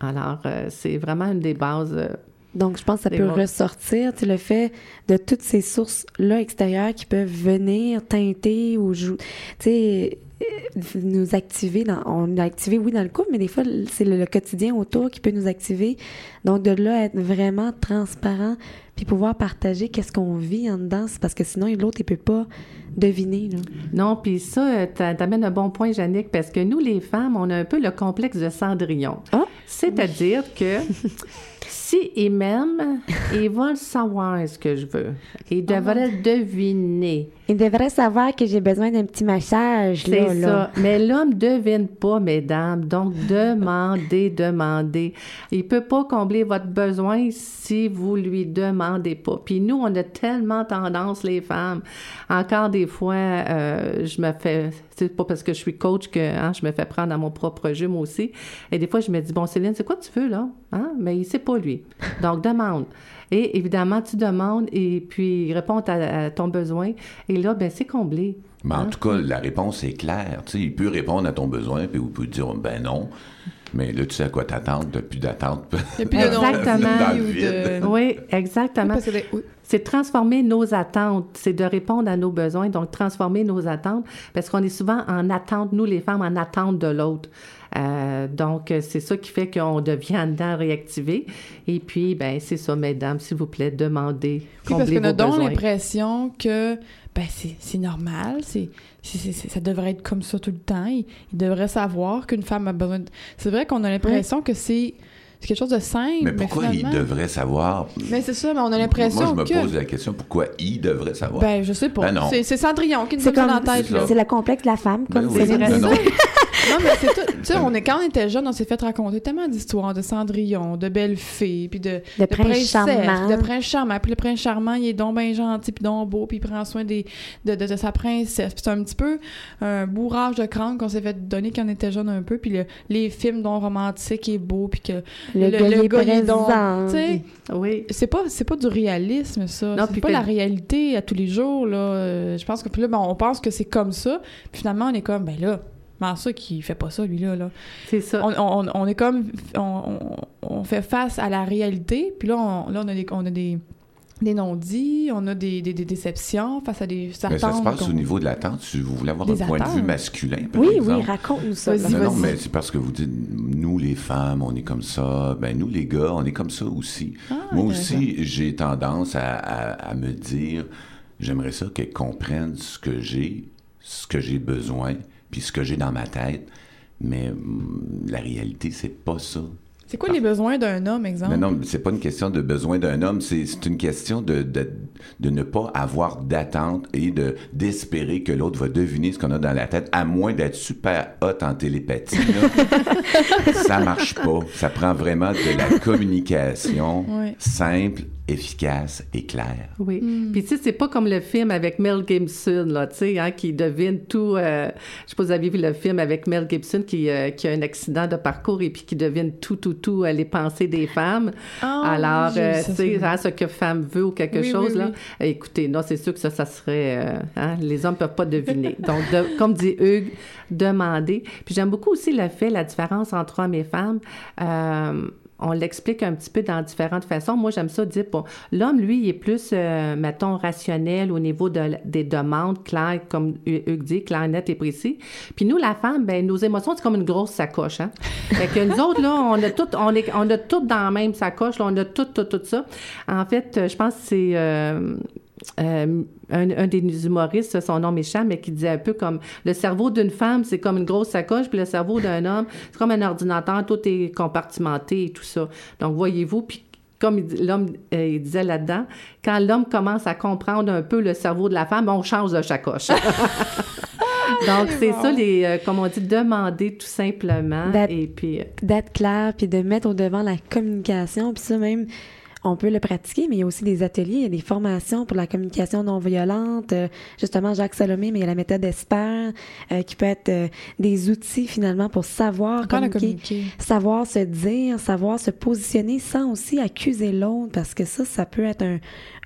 Alors, euh, c'est vraiment une des bases. Donc, je pense que ça peut mots. ressortir, tu le fait de toutes ces sources-là extérieures qui peuvent venir teinter ou tu sais, euh, nous activer dans, on est activé, oui, dans le couple, mais des fois, c'est le, le quotidien autour qui peut nous activer. Donc, de là, être vraiment transparent, puis pouvoir partager qu'est-ce qu'on vit en dedans, parce que sinon, l'autre, il peut pas deviner, là. Non, puis ça, euh, t'a- t'amènes un bon point, Jannick, parce que nous, les femmes, on a un peu le complexe de Cendrillon. Ah! C'est-à-dire que si ils m'aiment, ils vont savoir ce que je veux. Ils devraient deviner. Il devrait savoir que j'ai besoin d'un petit massage, C'est là. ça. Mais l'homme devine pas, mesdames. Donc, demandez, demandez. Il peut pas combler votre besoin si vous lui demandez pas. Puis nous, on a tellement tendance, les femmes. Encore des fois, euh, je me fais... C'est pas parce que je suis coach que hein, je me fais prendre à mon propre jeu, moi aussi. Et des fois, je me dis, bon, Céline, c'est quoi tu veux, là? Hein? Mais il sait pas, lui. Donc, demande. Et évidemment, tu demandes et puis il répond à, à ton besoin. Et là, ben c'est comblé. Mais en Hein? tout cas, la réponse est claire. Tu sais, il peut répondre à ton besoin, puis vous pouvez dire ben non. Mais là, tu sais à quoi t'attendre, t'as plus d'attente. Exactement. De... Oui, exactement. Oui. C'est de transformer nos attentes, c'est de répondre à nos besoins, donc transformer nos attentes, parce qu'on est souvent en attente, nous les femmes, en attente de l'autre. Euh, donc, c'est ça qui fait qu'on devient en dedans réactivé. Et puis, ben c'est ça, mesdames, s'il vous plaît, demandez, Puis parce qu'on a donc l'impression que ben c'est c'est normal, c'est c'est- c'est- c'est- ça devrait être comme ça tout le temps. Il, il devrait savoir qu'une femme a besoin de... C'est vrai qu'on a l'impression que c'est c'est quelque chose de simple, Mais mais, pourquoi il finalement... devrait savoir? Mais c'est ça, mais on a l'impression Moi, je me que... pose la question, pourquoi il devrait savoir? Ben, je sais pas. Ben non. c'est c'est Cendrillon qui nous C'est a mis ça comme, dans la tête, c'est c'est le complexe de la femme, Ben comme oui, ben dit. non. Mais c'est tout. Tu sais, on est, quand on était jeunes, on s'est fait raconter tellement d'histoires de Cendrillon, de belles filles, puis de, Le prince princesses, charmant. De prince charmant. Puis le prince charmant, il est donc bien gentil, puis donc beau, puis il prend soin des, de, de, de sa princesse. Puis c'est un petit peu un bourrage de crâne qu'on s'est fait donner quand on était jeunes un peu. Puis le- les films dont romantique est beau, puis que Le, Le- gars, le gars, est donc- tu sais, Oui, c'est pas c'est pas du réalisme ça Non, c'est pas que- la réalité à tous les jours là Euh, je pense que puis là ben, on pense que c'est comme ça puis finalement on est comme ben là comment ça qui fait pas ça lui là là c'est ça. on, on, on est comme on, fait face à la réalité puis là on, là on a des on a des des non-dits, on a des, des, des déceptions face à des Mais Ben, ça se passe au niveau de l'attente. Si vous voulez avoir Des un point de vue masculin, par Oui, exemple. oui, raconte-nous ça. Non, mais c'est parce que vous dites, nous les femmes, on est comme ça. Ben nous les gars, on est comme ça aussi. Ah, Moi aussi, j'ai tendance à, à- à me dire, j'aimerais ça qu'elles comprennent ce que j'ai, ce que j'ai besoin, puis ce que j'ai dans ma tête. Mais hum, la réalité, c'est pas ça. C'est quoi les besoins d'un homme, exemple? Non, c'est pas une question de besoin d'un homme, c'est une question de, de, de ne pas avoir d'attente et de d'espérer que l'autre va deviner ce qu'on a dans la tête, à moins d'être super hot en télépathie. ça marche pas. Ça prend vraiment de la communication simple, efficace et claire. Oui. Hmm. Puis tu sais, c'est pas comme le film avec Mel Gibson, là, tu sais, hein, qui devine tout. euh, je sais pas si vous avez vu le film avec Mel Gibson qui, euh, qui a un accident de parcours et puis qui devine tout, tout, tout, euh, les pensées des femmes. Ah, Alors, euh, ça, tu sais, hein, ce que femme veut ou quelque Oui, chose, oui. là. Écoutez, non, c'est sûr que ça, ça serait. euh, hein, les hommes peuvent pas deviner. Donc, de- comme dit Hugues, demander. Puis j'aime beaucoup aussi le fait, la différence entre hommes et femmes. On l'explique un petit peu dans différentes façons. Moi, j'aime ça dire, bon, l'homme, lui, il est plus, euh, mettons, rationnel au niveau de, des demandes, claires, comme Hu- Hugues dit, clair, net et précis. Puis nous, la femme, ben, nos émotions, c'est comme une grosse sacoche, hein. Fait que nous autres, là, on a tout, on est, on a tout dans la même sacoche, là, on a tout, tout, tout ça. En fait, je pense que c'est, euh, euh, un, un des humoristes, son nom m'échappe, mais qui disait un peu comme le cerveau d'une femme, c'est comme une grosse sacoche, puis le cerveau d'un homme, c'est comme un ordinateur, tout est compartimenté et tout ça. Donc, voyez-vous, puis comme l'homme euh, il disait là-dedans, quand l'homme commence à comprendre un peu le cerveau de la femme, on change de sacoche. Donc, c'est ça, les, euh, comme on dit, demander tout simplement. D'être- Et puis, d'être clair puis de mettre au devant la communication puis ça même on peut le pratiquer mais il y a aussi des ateliers il y a des formations pour la communication non violente Euh, justement Jacques Salomé mais il y a la méthode Esper euh, qui peut être euh, des outils finalement pour savoir communiquer, communiquer. savoir se dire savoir se positionner sans aussi accuser l'autre parce que ça ça peut être un,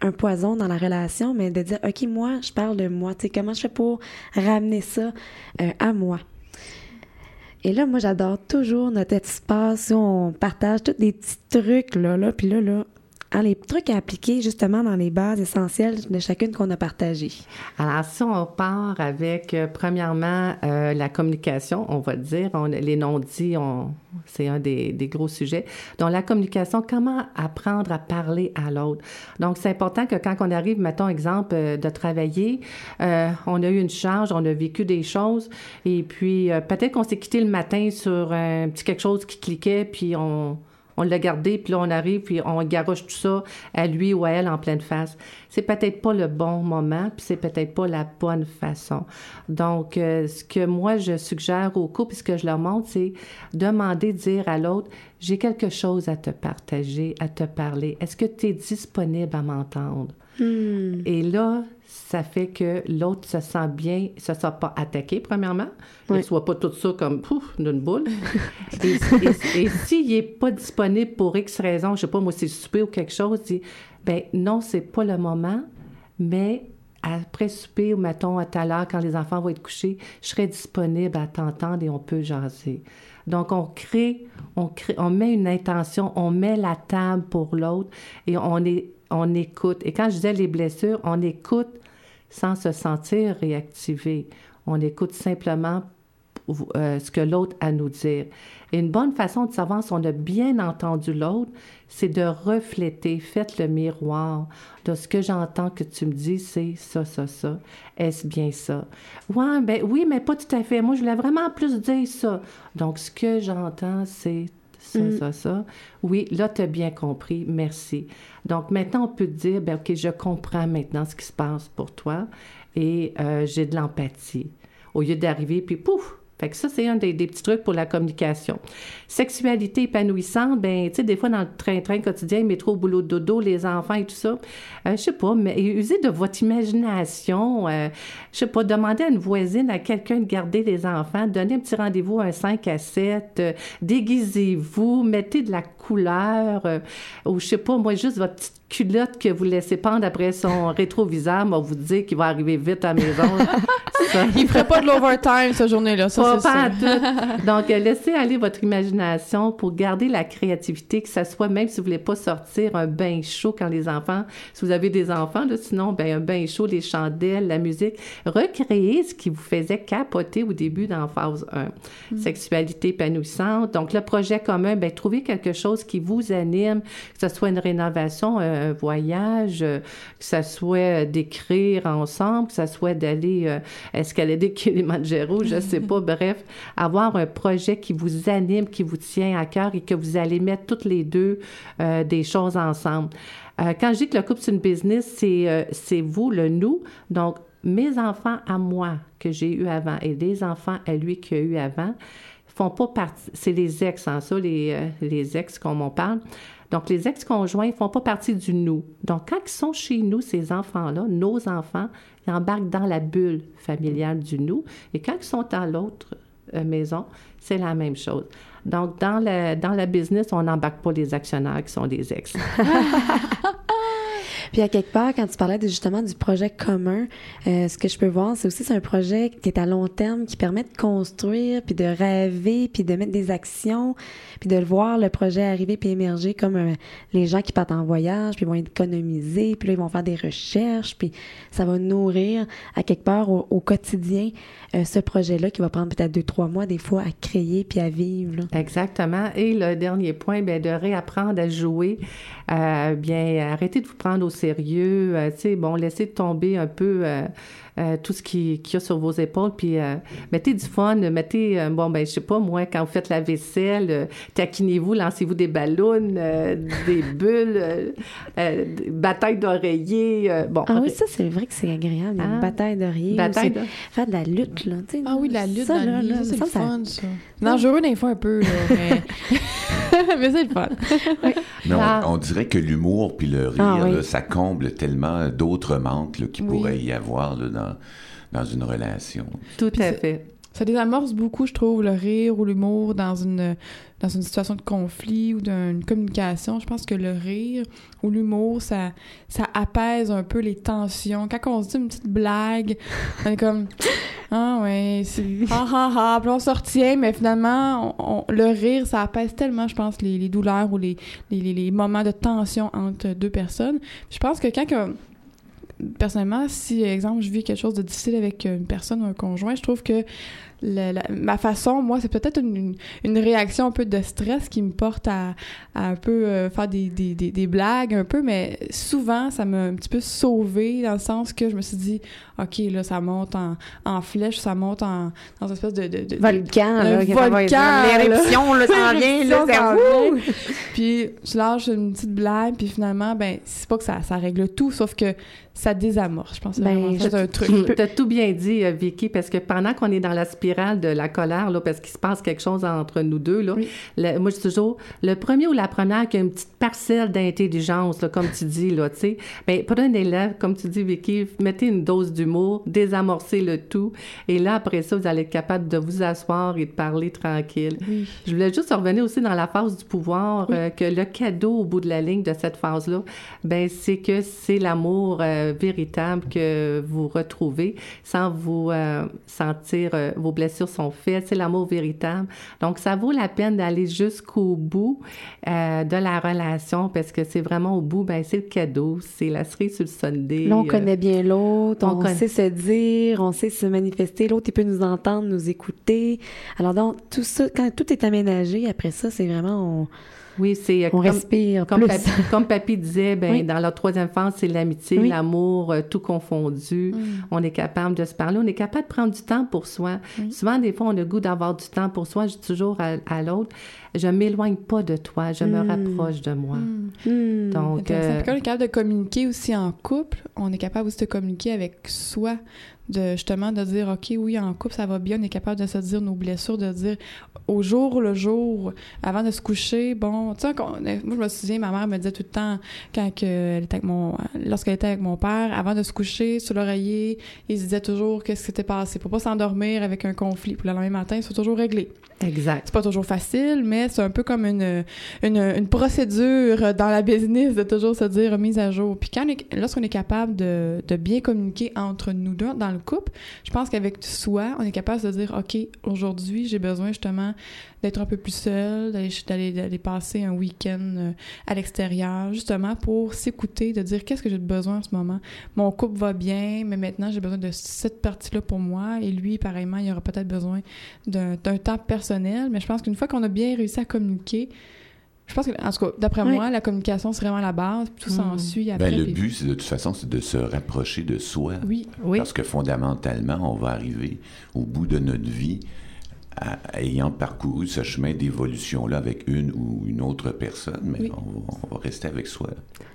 un poison dans la relation mais de dire ok moi je parle de moi. Tu sais comment je fais pour ramener ça euh, à moi? Et là, moi, j'adore toujours notre espace où on partage tous des petits trucs, là, là, puis là, là, hein, les trucs à appliquer justement dans les bases essentielles de chacune qu'on a partagées. Alors, si on part avec, euh, premièrement, euh, la communication, on va dire, les non-dits, on- c'est un des, gros sujets. Donc, la communication, comment apprendre à parler à l'autre? Donc, c'est important que quand on arrive, mettons, exemple, euh, de travailler, on a eu une charge, on a vécu des choses, et puis peut-être qu'on s'est quitté le matin sur un petit quelque chose qui cliquait, puis on on l'a gardé, puis là, on arrive, puis on garoche tout ça à lui ou à elle en pleine face. C'est peut-être pas le bon moment, puis c'est peut-être pas la bonne façon. Donc, euh, ce que moi, je suggère aux couples, ce que je leur montre, c'est demander, dire à l'autre, j'ai quelque chose à te partager, à te parler. Est-ce que tu es disponible à m'entendre? Et là, ça fait que l'autre se sent bien, se sent pas attaqué, premièrement. Il ne Oui. soit pas tout ça comme pouf, d'une boule. et et- et s'il n'est pas disponible pour X raison, je sais pas, moi, c'est souper ou quelque chose, dit, ben non, c'est pas le moment, mais après souper, ou mettons à tout à l'heure, quand les enfants vont être couchés, je serai disponible à t'entendre et on peut jaser. Donc, on crée, on crée, on met une intention, on met la table pour l'autre et on est, on écoute. Et quand je disais les blessures, on écoute sans se sentir réactivé. On écoute simplement euh, ce que l'autre a à nous dire. Et une bonne façon de savoir si on a bien entendu l'autre, c'est de refléter, faites le miroir de ce que j'entends que tu me dis, c'est ça, ça, ça. Est-ce bien ça? Ouais, ben oui, mais pas tout à fait. Moi, je voulais vraiment plus dire ça. Donc, ce que j'entends, c'est ça, ça, ça. Oui, là, tu as bien compris. Merci. Donc, maintenant, on peut te dire, ben, OK, je comprends maintenant ce qui se passe pour toi et euh, j'ai de l'empathie. Au lieu d'arriver, puis pouf! Fait que ça, c'est un des, petits trucs pour la communication. Sexualité épanouissante, ben, tu sais, des fois, dans le train-train quotidien, métro, boulot, dodo, les enfants et tout ça, euh, je sais pas, mais usez de votre imagination. euh, je sais pas, demandez à une voisine, à quelqu'un de garder les enfants, donnez un petit rendez-vous un 5 à 7, euh, déguisez-vous, mettez de la couleur, euh, ou je sais pas, moi, juste votre petite culotte que vous laissez pendre après son rétroviseur, moi, vous dire qu'il va arriver vite à la maison. Ça- Il ferait pas de l'overtime cette journée-là, ça, à tout. Donc, euh, laissez aller votre imagination pour garder la créativité, que ça soit, même si vous voulez pas sortir un bain chaud quand les enfants, si vous avez des enfants, là, sinon, ben, un bain chaud, les chandelles, la musique, recréer ce qui vous faisait capoter au début dans phase 1. Sexualité épanouissante. Donc, le projet commun, ben, trouvez quelque chose qui vous anime, que ce soit une rénovation, un, un voyage, euh, que ça soit d'écrire ensemble, que ça soit d'aller euh, escalader Kilimanjaro, je sais pas, bref, avoir un projet qui vous anime, qui vous tient à cœur et que vous allez mettre toutes les deux euh, des choses ensemble. Euh, quand je dis que le couple, c'est une business, c'est euh, c'est vous, le nous. Donc, mes enfants à moi que j'ai eu avant et les enfants à lui qu'il a eu avant font pas partie. C'est les ex, en ça, les, euh, les ex, comme on parle. Donc, les ex-conjoints font pas partie du nous. Donc, quand ils sont chez nous, ces enfants-là, nos enfants, ils embarquent dans la bulle familiale du nous. Et quand ils sont à l'autre euh, maison, c'est la même chose. Donc, dans la, dans business, on n'embarque pas les actionnaires qui sont des ex. Puis à quelque part, quand tu parlais de, justement du projet commun, euh, ce que je peux voir, c'est aussi c'est un projet qui est à long terme, qui permet de construire, puis de rêver, puis de mettre des actions, puis de voir le projet arriver puis émerger comme euh, les gens qui partent en voyage, puis vont économiser, puis là ils vont faire des recherches, puis ça va nourrir à quelque part au, quotidien euh, ce projet-là qui va prendre peut-être deux trois mois des fois à créer puis à vivre. Exactement. Et le dernier point, bien, de réapprendre à jouer. Bien, arrêtez de vous prendre au sérieux. Euh, tu sais, bon, laissez tomber un peu euh, tout ce qui- qu'il y a sur vos épaules, puis euh, mettez du fun, mettez, euh, bon, ben, je sais pas, moi, quand vous faites la vaisselle, euh, taquinez-vous, lancez-vous des ballons, euh, des bulles, euh, euh, d'oreillers. euh, bon, Ah oui, ça c'est vrai que c'est agréable, une Ah. bataille de rire. Bataille de- Faire de la lutte, là. tu sais, Ah oui, la lutte ça, dans là, là, ça, c'est le fun, ça. Dangereux des fois un peu, là, mais... mais c'est le fun. Mais on, Ah. on dirait que l'humour puis le rire, Ah oui. là, ça comble tellement d'autres manques là, qu'il Oui. pourrait y avoir là, dans, dans une relation. tout Puis à fait. Ça désamorce beaucoup, je trouve, le rire ou l'humour dans une, dans une situation de conflit ou d'une communication. Je pense que le rire ou l'humour, ça, ça apaise un peu les tensions. Quand on se dit une petite blague, on est comme Ah ouais, c'est ah ah ah, puis on se retient, mais finalement, on- on- le rire, ça apaise tellement, je pense, les, les douleurs ou les, les, les- les moments de tension entre deux personnes. Je pense que quand que- personnellement, si, exemple, je vis quelque chose de difficile avec une personne ou un conjoint, je trouve que la- ma façon, moi, c'est peut-être une, une, une réaction un peu de stress qui me porte à, à un peu euh, faire des, des, des, des blagues un peu, mais souvent, ça m'a un petit peu sauvée dans le sens que je me suis dit, OK, là, ça monte en, en flèche, ça monte en, dans une espèce de... de, de- Volcan, Un là, volcan, l'éruption, là, s'en vient, là, ça. Puis je lâche une petite blague, puis finalement, ben, c'est pas que ça, ça règle tout, sauf que ça désamorce. Je pense que Ben, c'est un truc. Tu as tout bien dit, euh, Vicky, parce que pendant qu'on est dans la spirale de la colère, là, parce qu'il se passe quelque chose entre nous deux, là, Oui. le- moi, je dis toujours, le premier ou la première qui a une petite parcelle d'intelligence, là, comme tu dis, là, tu sais, ben, prenez un élève, comme tu dis, Vicky, mettez une dose d'humour, désamorcez le tout, et là, après ça, vous allez être capable de vous asseoir et de parler tranquille. Oui. Je voulais juste revenir aussi dans la phase du pouvoir, euh, que le cadeau au bout de la ligne de cette phase-là, ben c'est que c'est l'amour euh, véritable que vous retrouvez sans vous euh, sentir euh, vos blessures sont faites. C'est l'amour véritable. Donc ça vaut la peine d'aller jusqu'au bout euh, de la relation parce que c'est vraiment au bout, ben c'est le cadeau, c'est la cerise sur le sundae. Là, on euh, connaît bien l'autre, on sait se dire, on sait se manifester, l'autre, il peut nous entendre, nous écouter. Alors donc, tout ça, quand tout est aménagé, après ça, c'est vraiment, oui, c'est euh, on, comme- respire Comme plus. papy, comme papy disait, ben, Oui. dans la troisième phase, c'est l'amitié, Oui. l'amour, euh, tout confondu. Mm. On est capable de se parler, on est capable de prendre du temps pour soi. Souvent, des fois, on a le goût d'avoir du temps pour soi. Je dis toujours à, à l'autre, je m'éloigne pas de toi, je me Mm. rapproche de moi. Mm. Donc, euh, quand on est capable de communiquer aussi en couple, on est capable aussi de communiquer avec soi, de justement de dire ok oui en couple ça va bien, on est capable de se dire nos blessures, de dire au jour le jour, avant de se coucher, bon, tu sais, moi je me souviens, ma mère me disait tout le temps quand elle était avec mon, lorsqu'elle était avec mon père, avant de se coucher sur l'oreiller, il se disait toujours qu'est-ce qui s'était passé? Pour pas s'endormir avec un conflit. Puis le lendemain matin, c'est toujours réglé. exact. C'est pas toujours facile, mais c'est un peu comme une, une, une procédure dans la business de toujours se dire mise à jour. Puis quand lorsqu'on est capable de, de bien communiquer entre nous deux dans je pense qu'avec soi, on est capable de dire OK, aujourd'hui, j'ai besoin justement d'être un peu plus seul, d'aller passer un week-end euh, à l'extérieur, justement pour s'écouter, de dire qu'est-ce que j'ai besoin en ce moment? Mon couple va bien, mais maintenant j'ai besoin de cette partie-là pour moi, et lui, pareillement, il aura peut-être besoin d'un temps personnel, mais je pense qu'une fois qu'on a bien réussi à communiquer, Je pense que, en tout cas, d'après Oui. moi, la communication, c'est vraiment la base. Puis tout s'ensuit après. Ben, le puis- but, c'est de toute façon, c'est de se rapprocher de soi. Oui. Oui. Parce que fondamentalement, on va arriver au bout de notre vie à- ayant parcouru ce chemin d'évolution-là avec une ou une autre personne, mais Oui. on, va, on va rester avec soi.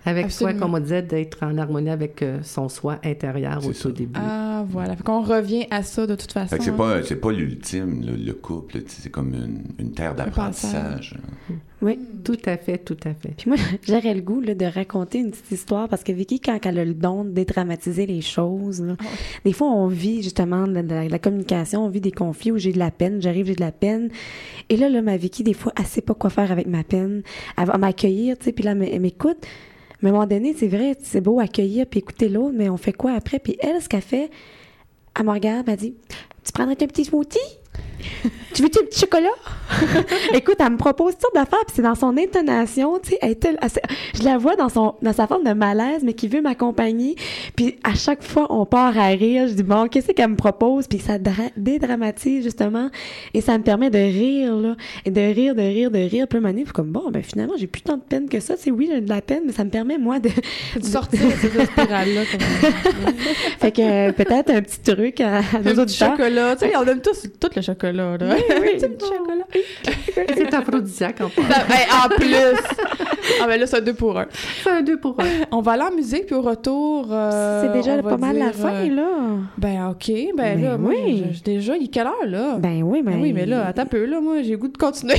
Avec soi, comme on disait, d'être en harmonie avec euh, son soi intérieur au tout début. Ah, voilà. Fait qu'on revient à ça de toute façon. Fait que c'est hein. pas, c'est pas l'ultime, le, le couple, c'est comme une, une terre d'apprentissage. Oui. Tout à fait, tout à fait. Puis moi, j'aurais le goût là, de raconter une petite histoire parce que Vicky, quand elle a le don de dédramatiser les choses, là, des fois, on vit justement de la, de communication, on vit des conflits où j'ai de la peine, j'arrive, j'ai de la peine. Et là, là, ma Vicky, des fois, elle sait pas quoi faire avec ma peine. Elle va m'accueillir, tu sais, puis là, elle m'écoute. Mais à un moment donné, c'est vrai, c'est beau accueillir puis écouter l'autre, mais on fait quoi après? Puis elle, ce qu'elle fait, elle me regarde, elle dit Tu prendrais un petit smoothie Tu veux-tu un petit chocolat? Écoute, elle me propose toutes sortes d'affaires, puis c'est dans son intonation, tu sais, elle est tel- elle- je la vois dans son dans sa forme de malaise, mais qui veut m'accompagner. Puis à chaque fois, on part à rire. Je dis bon, qu'est-ce qu'elle me propose? Puis ça dra- dédramatise justement, et ça me permet de rire là, et de rire, de rire, de rire. Puis suis comme bon, ben finalement, j'ai plus tant de peine que ça. C'est oui, j'ai de la peine, mais ça me permet moi de de sortir de cette spirale-là. Fait que euh, peut-être un petit truc à, à nos auditeurs. chocolat. Tu sais, on aime tous tout le chocolat. Là. oui. Chocolat. C'est aphrodisiaque en plus. Ça- hey, en plus. Ah, ben là, c'est un deux pour un. C'est un deux pour un. On va aller en musique, puis au retour. euh, C'est déjà pas mal la fin euh, là. Ben, OK. Ben, Ben là, oui. déjà, il est quelle heure, là? Ben oui, ben, Ben oui, mais là, attends un peu, là, moi, j'ai le goût de continuer.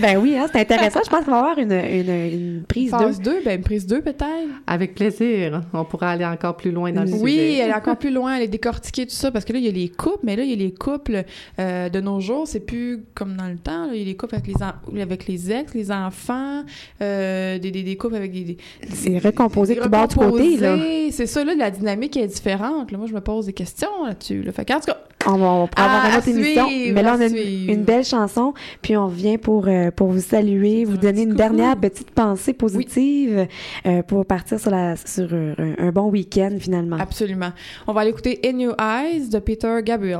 ben oui, hein, c'est intéressant. Je pense qu'on va avoir une, une, une prise de. Phase 2, ben, une prise 2, peut-être. Avec plaisir. On pourra aller encore plus loin dans le Oui, sujet. elle est encore plus loin, elle est décortiquée, tout ça, parce que là, il y a les couples, mais là, il y a les couples euh, de nos jours, c'est plus comme dans le temps, là, il y a les couples avec les, en- avec les ex, les enfants, euh, des, des, des couples avec des... des C'est recomposé des de tout bord du côté, là. C'est ça, là, la dynamique est différente. Là, moi, je me pose des questions là-dessus. Là. Fait qu'en tout cas, On va, on pourra avoir une autre émission. Mais là, on a une, belle chanson, puis on revient pour, euh, pour vous saluer, vous donner une dernière petite pensée positive euh, pour partir sur, la, sur un, un bon week-end, finalement. absolument. On va aller écouter In Your Eyes de Peter Gabriel.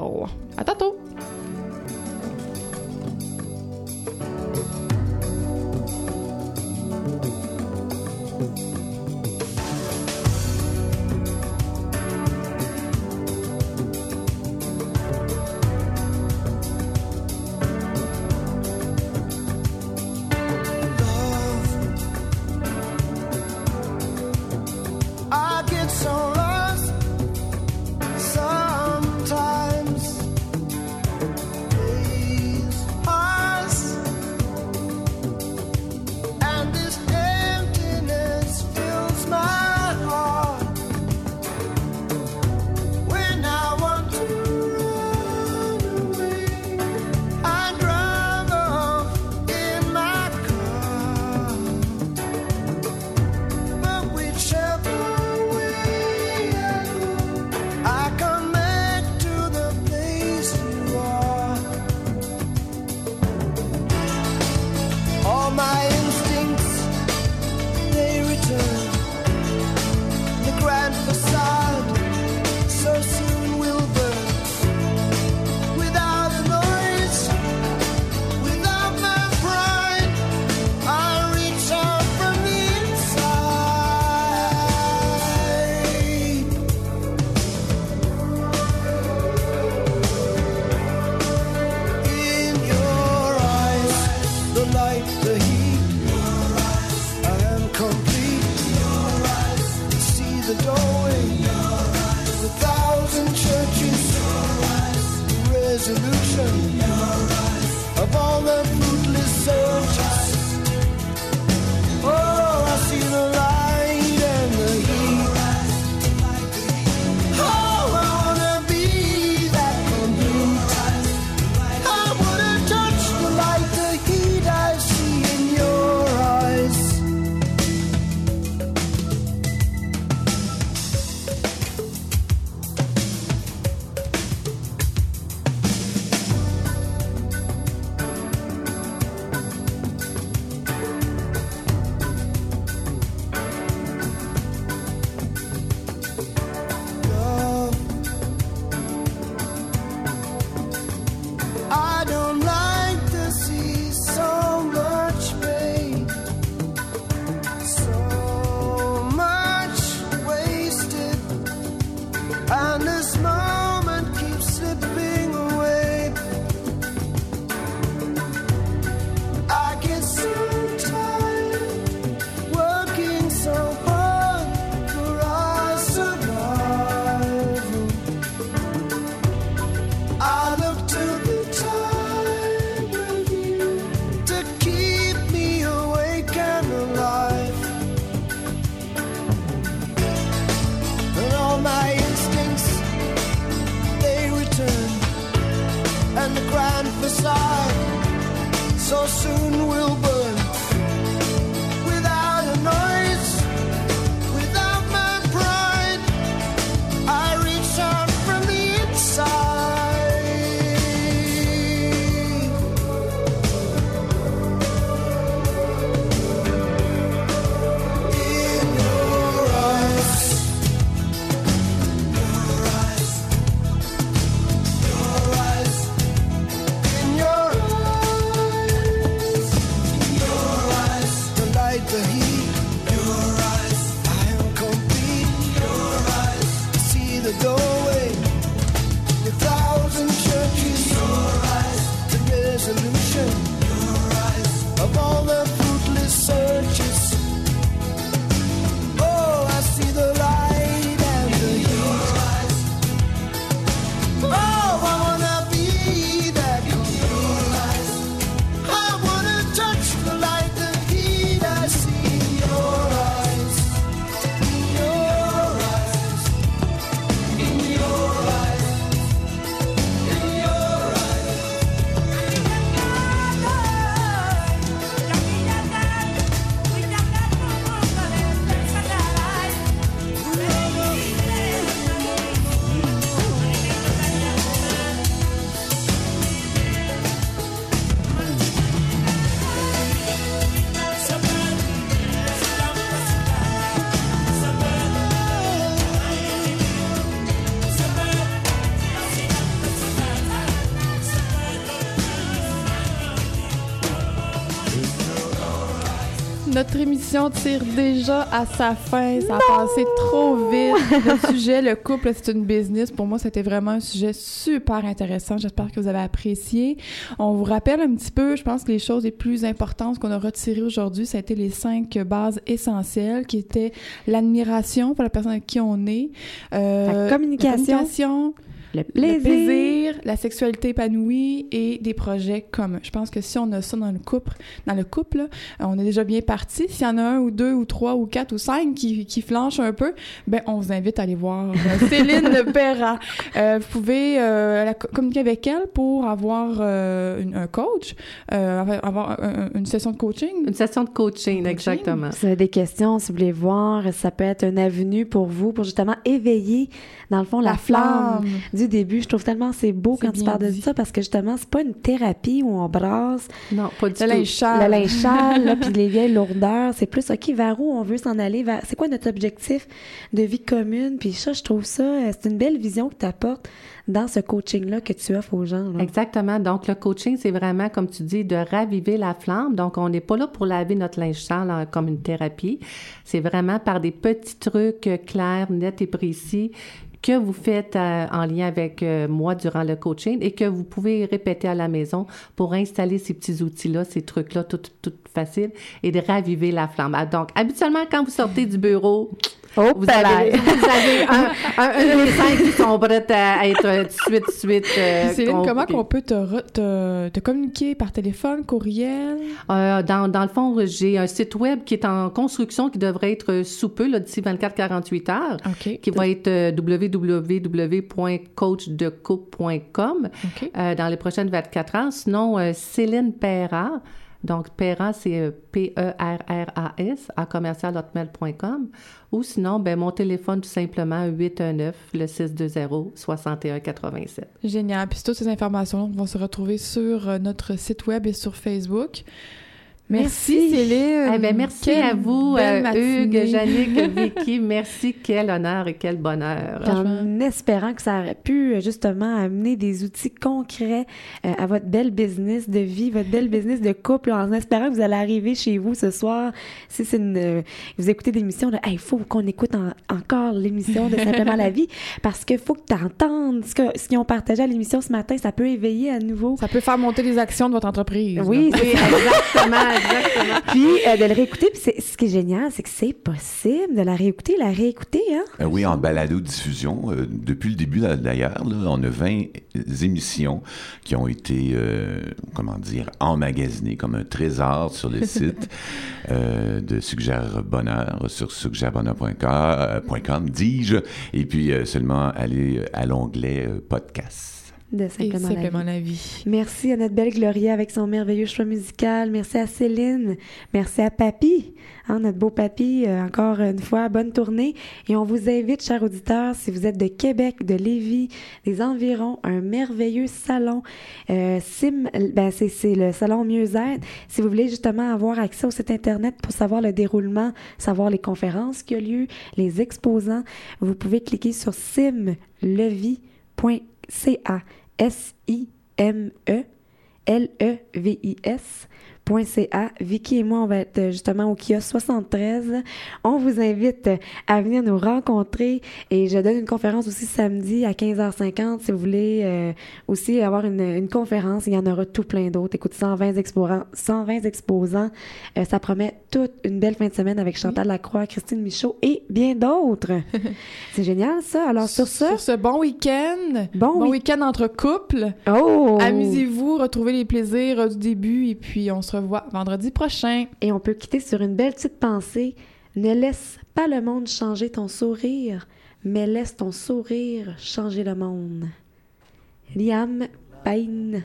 À tantôt! Bye. resolution of all the émission tire déjà à sa fin. Ça a passé trop vite. Le sujet, le couple, c'est une business. Pour moi, c'était vraiment un sujet super intéressant. J'espère que vous avez apprécié. On vous rappelle un petit peu, je pense que les choses les plus importantes qu'on a retirées aujourd'hui, ça a été les cinq bases essentielles qui étaient l'admiration pour la personne avec qui on est, euh, La communication. la communication, Le le plaisir. plaisir, la sexualité épanouie et des projets communs. Je pense que si on a ça dans le couple, dans le couple, là, euh, on est déjà bien parti. S'il y en a un ou deux ou trois ou quatre ou cinq qui, qui flanchent un peu, ben on vous invite à aller voir euh, Céline Perra. Euh, vous pouvez euh, la- communiquer avec elle pour avoir euh, une- un coach, euh, avoir- avoir un- une session de coaching. Une session de coaching, exactement. Si vous avez des questions, si vous voulez voir, ça peut être une avenue pour vous, pour justement éveiller, dans le fond, la, flamme du début. Je trouve tellement c'est beau quand tu parles de ça parce que justement, c'est pas une thérapie où on brasse Non, pas du Le sale. le là, puis les vieilles lourdeurs. C'est plus, OK, vers où on veut s'en aller? vers- C'est quoi notre objectif de vie commune? Puis ça, je trouve ça, euh, c'est une belle vision que tu apportes dans ce coaching-là que tu offres aux gens. là. Exactement. Donc, le coaching, c'est vraiment, comme tu dis, de raviver la flamme. Donc, on n'est pas là pour laver notre linge sale en- comme une thérapie. C'est vraiment par des petits trucs euh, clairs, nets et précis que vous faites euh, en lien avec euh, moi durant le coaching et que vous pouvez répéter à la maison pour installer ces petits outils-là, ces trucs-là, tout, tout facile et de raviver la flamme. Ah, Donc, habituellement, quand vous sortez du bureau, Oh, vous avez, vous avez un, un, un des cinq qui sont prêts à être euh, tout de suite, tout de suite. euh, Céline, comment qu'on peut te, re- te, te communiquer par téléphone, courriel? Euh, dans, dans le fond, j'ai un site web qui est en construction qui devrait être sous peu, d'ici 24-48 heures, OK. qui va être euh, euh, dans les prochaines 24 heures. Sinon, euh, Céline Perra, donc Perra, c'est euh, P-E-R-R-A-S, à commercialhotmail.com. Ou sinon, ben, mon téléphone, tout simplement, 819 le 620 6187 Génial. Puis toutes ces informations vont se retrouver sur euh, notre site web et sur Facebook. Merci, Merci. Céline. Eh ben, merci Quelle à vous, euh. Hugues, Jannick, Vicky. Merci. Quel honneur et quel bonheur. En espérant que ça aurait pu euh, justement amener des outils concrets euh, à votre belle business de vie, votre belle business de couple, en espérant que vous allez arriver chez vous ce soir. Si c'est une, euh, vous écoutez l'émission, là, il faut qu'on écoute en- encore l'émission de Simplement la vie parce qu'il faut que tu entendes ce que- ce qu'ils ont partagé à l'émission ce matin. Ça peut éveiller à nouveau. Ça peut faire monter les actions de votre entreprise. Oui, là. c'est Oui, exactement, exactement. Puis euh, de le réécouter. Puis c'est- ce qui est génial, c'est que c'est possible de la réécouter, la réécouter, hein? Euh, oui, en balado-diffusion. euh, depuis le début, d'ailleurs, là, on a 20 émissions qui ont été, euh, comment dire, emmagasinées comme un trésor sur le site euh, de Suggère Bonheur, sur suggèrebonheur.com, dis-je, et puis euh, seulement aller à l'onglet euh, podcast. De Et simplement, la vie. simplement la vie. Merci à notre belle Gloria avec son merveilleux choix musical. Merci à Céline. Merci à Papy, hein, notre beau Papy. Euh, encore une fois, bonne tournée. Et on vous invite, chers auditeurs, si vous êtes de Québec, de Lévis, des environs, un merveilleux salon. Euh, Sim, ben c'est, c'est le salon Mieux-être. Si vous voulez justement avoir accès au site Internet pour savoir le déroulement, savoir les conférences qui ont lieu, les exposants, vous pouvez cliquer sur simlevis.ca. S-I-M-E L-E-V-I-S .ca. Vicky et moi, on va être justement au kiosque 73. On vous invite à venir nous rencontrer et je donne une conférence aussi samedi à 15h50 si vous voulez euh, aussi avoir une, une conférence. Il y en aura tout plein d'autres. Écoute, 120 exposants, 120 exposants. Euh, ça promet toute une belle fin de semaine avec Chantal Lacroix, Christine Michaud et bien d'autres. C'est génial ça. Alors sur ça, Sur ce bon week-end, bon, bon week-end entre couples. Oh! Amusez-vous, retrouvez les plaisirs euh, du début et puis on se revoit vendredi prochain. Et on peut quitter sur une belle petite pensée. Ne laisse pas le monde changer ton sourire, mais laisse ton sourire changer le monde. Liam Payne.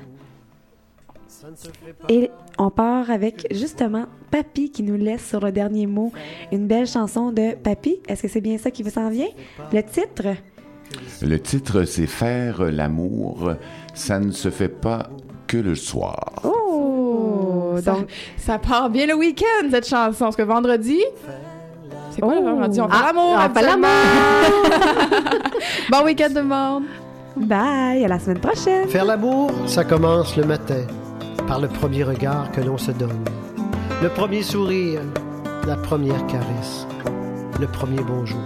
Et on part avec justement Papy qui nous laisse sur le dernier mot une belle chanson de Papy. Est-ce que c'est bien ça qui vous s'en vient? Le titre? Le titre, c'est Faire l'amour, ça ne se fait pas que le soir. Oh! Ça, Donc, ça part bien le week-end, cette chanson. Parce que vendredi, c'est quoi le Oh. vendredi? On fait Ah, l'amour! on fait habituellement. bon week-end tout le monde! bye! À la semaine prochaine! Faire l'amour, ça commence le matin, par le premier regard que l'on se donne. Le premier sourire, la première caresse, le premier bonjour.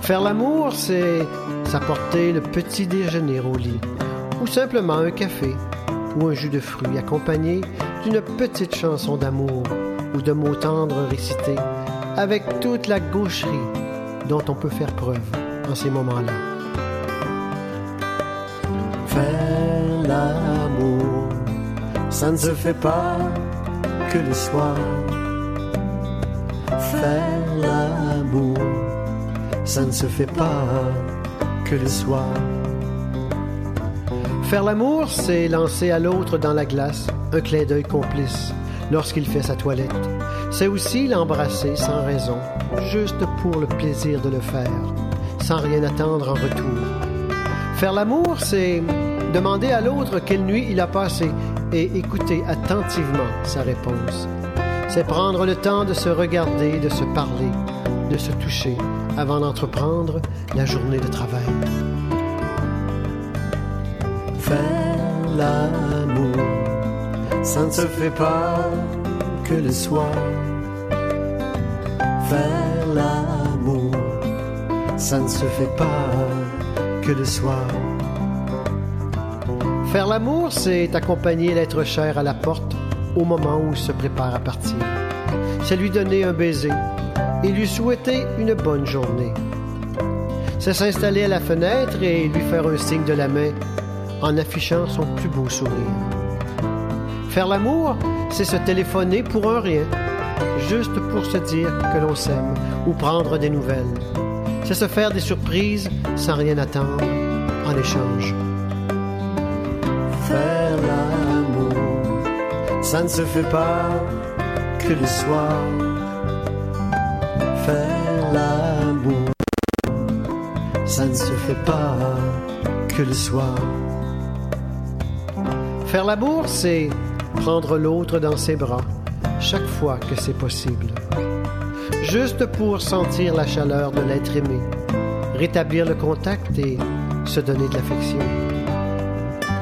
Faire l'amour, c'est s'apporter le petit déjeuner au lit, ou simplement un café ou un jus de fruits accompagné d'une petite chanson d'amour ou de mots tendres récités avec toute la gaucherie dont on peut faire preuve en ces moments-là. Faire l'amour, ça ne se fait pas que le soir. Faire l'amour, ça ne se fait pas que le soir. Faire l'amour, c'est lancer à l'autre dans la glace un clin d'œil complice lorsqu'il fait sa toilette. C'est aussi l'embrasser sans raison, juste pour le plaisir de le faire, sans rien attendre en retour. Faire l'amour, c'est demander à l'autre quelle nuit il a passé et écouter attentivement sa réponse. C'est prendre le temps de se regarder, de se parler, de se toucher avant d'entreprendre la journée de travail. L'amour, ça ne se fait pas que le soir. Faire l'amour, ça ne se fait pas que le soir. Faire l'amour, c'est accompagner l'être cher à la porte au moment où il se prépare à partir. C'est lui donner un baiser et lui souhaiter une bonne journée. C'est s'installer à la fenêtre et lui faire un signe de la main en affichant son plus beau sourire. Faire l'amour, c'est se téléphoner pour un rien, juste pour se dire que l'on s'aime ou prendre des nouvelles. C'est se faire des surprises sans rien attendre en échange. Faire l'amour, ça ne se fait pas que le soir. Faire l'amour, ça ne se fait pas que le soir. Faire l'amour, c'est prendre l'autre dans ses bras chaque fois que c'est possible. Juste pour sentir la chaleur de l'être aimé, rétablir le contact et se donner de l'affection.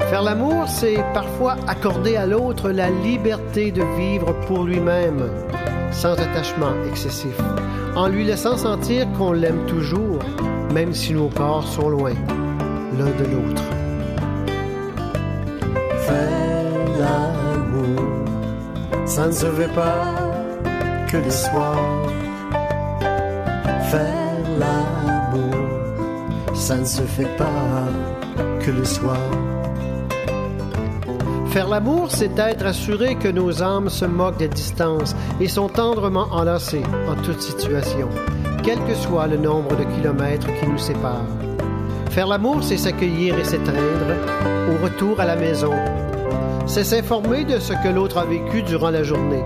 Faire l'amour, c'est parfois accorder à l'autre la liberté de vivre pour lui-même, sans attachement excessif, en lui laissant sentir qu'on l'aime toujours, même si nos corps sont loin l'un de l'autre. Ça ne se fait pas que le soir. Faire l'amour, ça ne se fait pas que le soir. Faire l'amour, c'est être assuré que nos âmes se moquent des distances et sont tendrement enlacées en toute situation, quel que soit le nombre de kilomètres qui nous séparent. Faire l'amour, c'est s'accueillir et s'étreindre au retour à la maison. C'est s'informer de ce que l'autre a vécu durant la journée.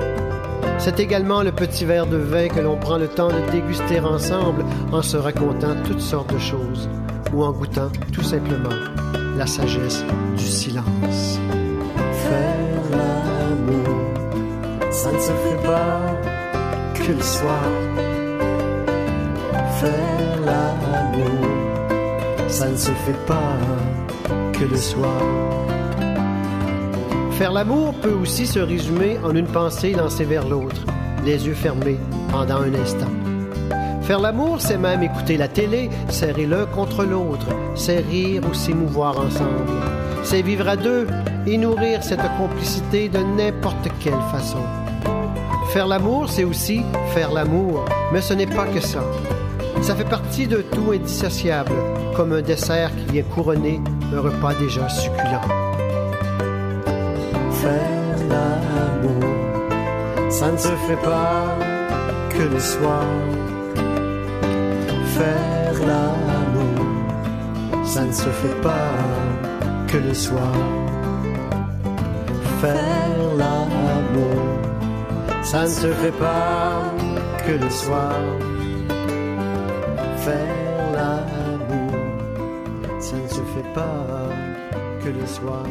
C'est également le petit verre de vin que l'on prend le temps de déguster ensemble en se racontant toutes sortes de choses ou en goûtant tout simplement la sagesse du silence. Faire l'amour, ça ne se fait pas que le soir. Faire l'amour, ça ne se fait pas que le soir. Faire l'amour peut aussi se résumer en une pensée lancée vers l'autre, les yeux fermés pendant un instant. Faire l'amour, c'est même écouter la télé, serrer l'un contre l'autre, c'est rire ou s'émouvoir ensemble. C'est vivre à deux et nourrir cette complicité de n'importe quelle façon. Faire l'amour, c'est aussi faire l'amour, mais ce n'est pas que ça. Ça fait partie de tout indissociable, comme un dessert qui vient couronner un repas déjà succulent. Faire l'amour, ça ne se fait pas que le soir. Faire l'amour, ça ne se fait pas que le soir. Faire l'amour, ça ne se fait pas que le soir. Faire l'amour, ça ne se fait pas que le soir.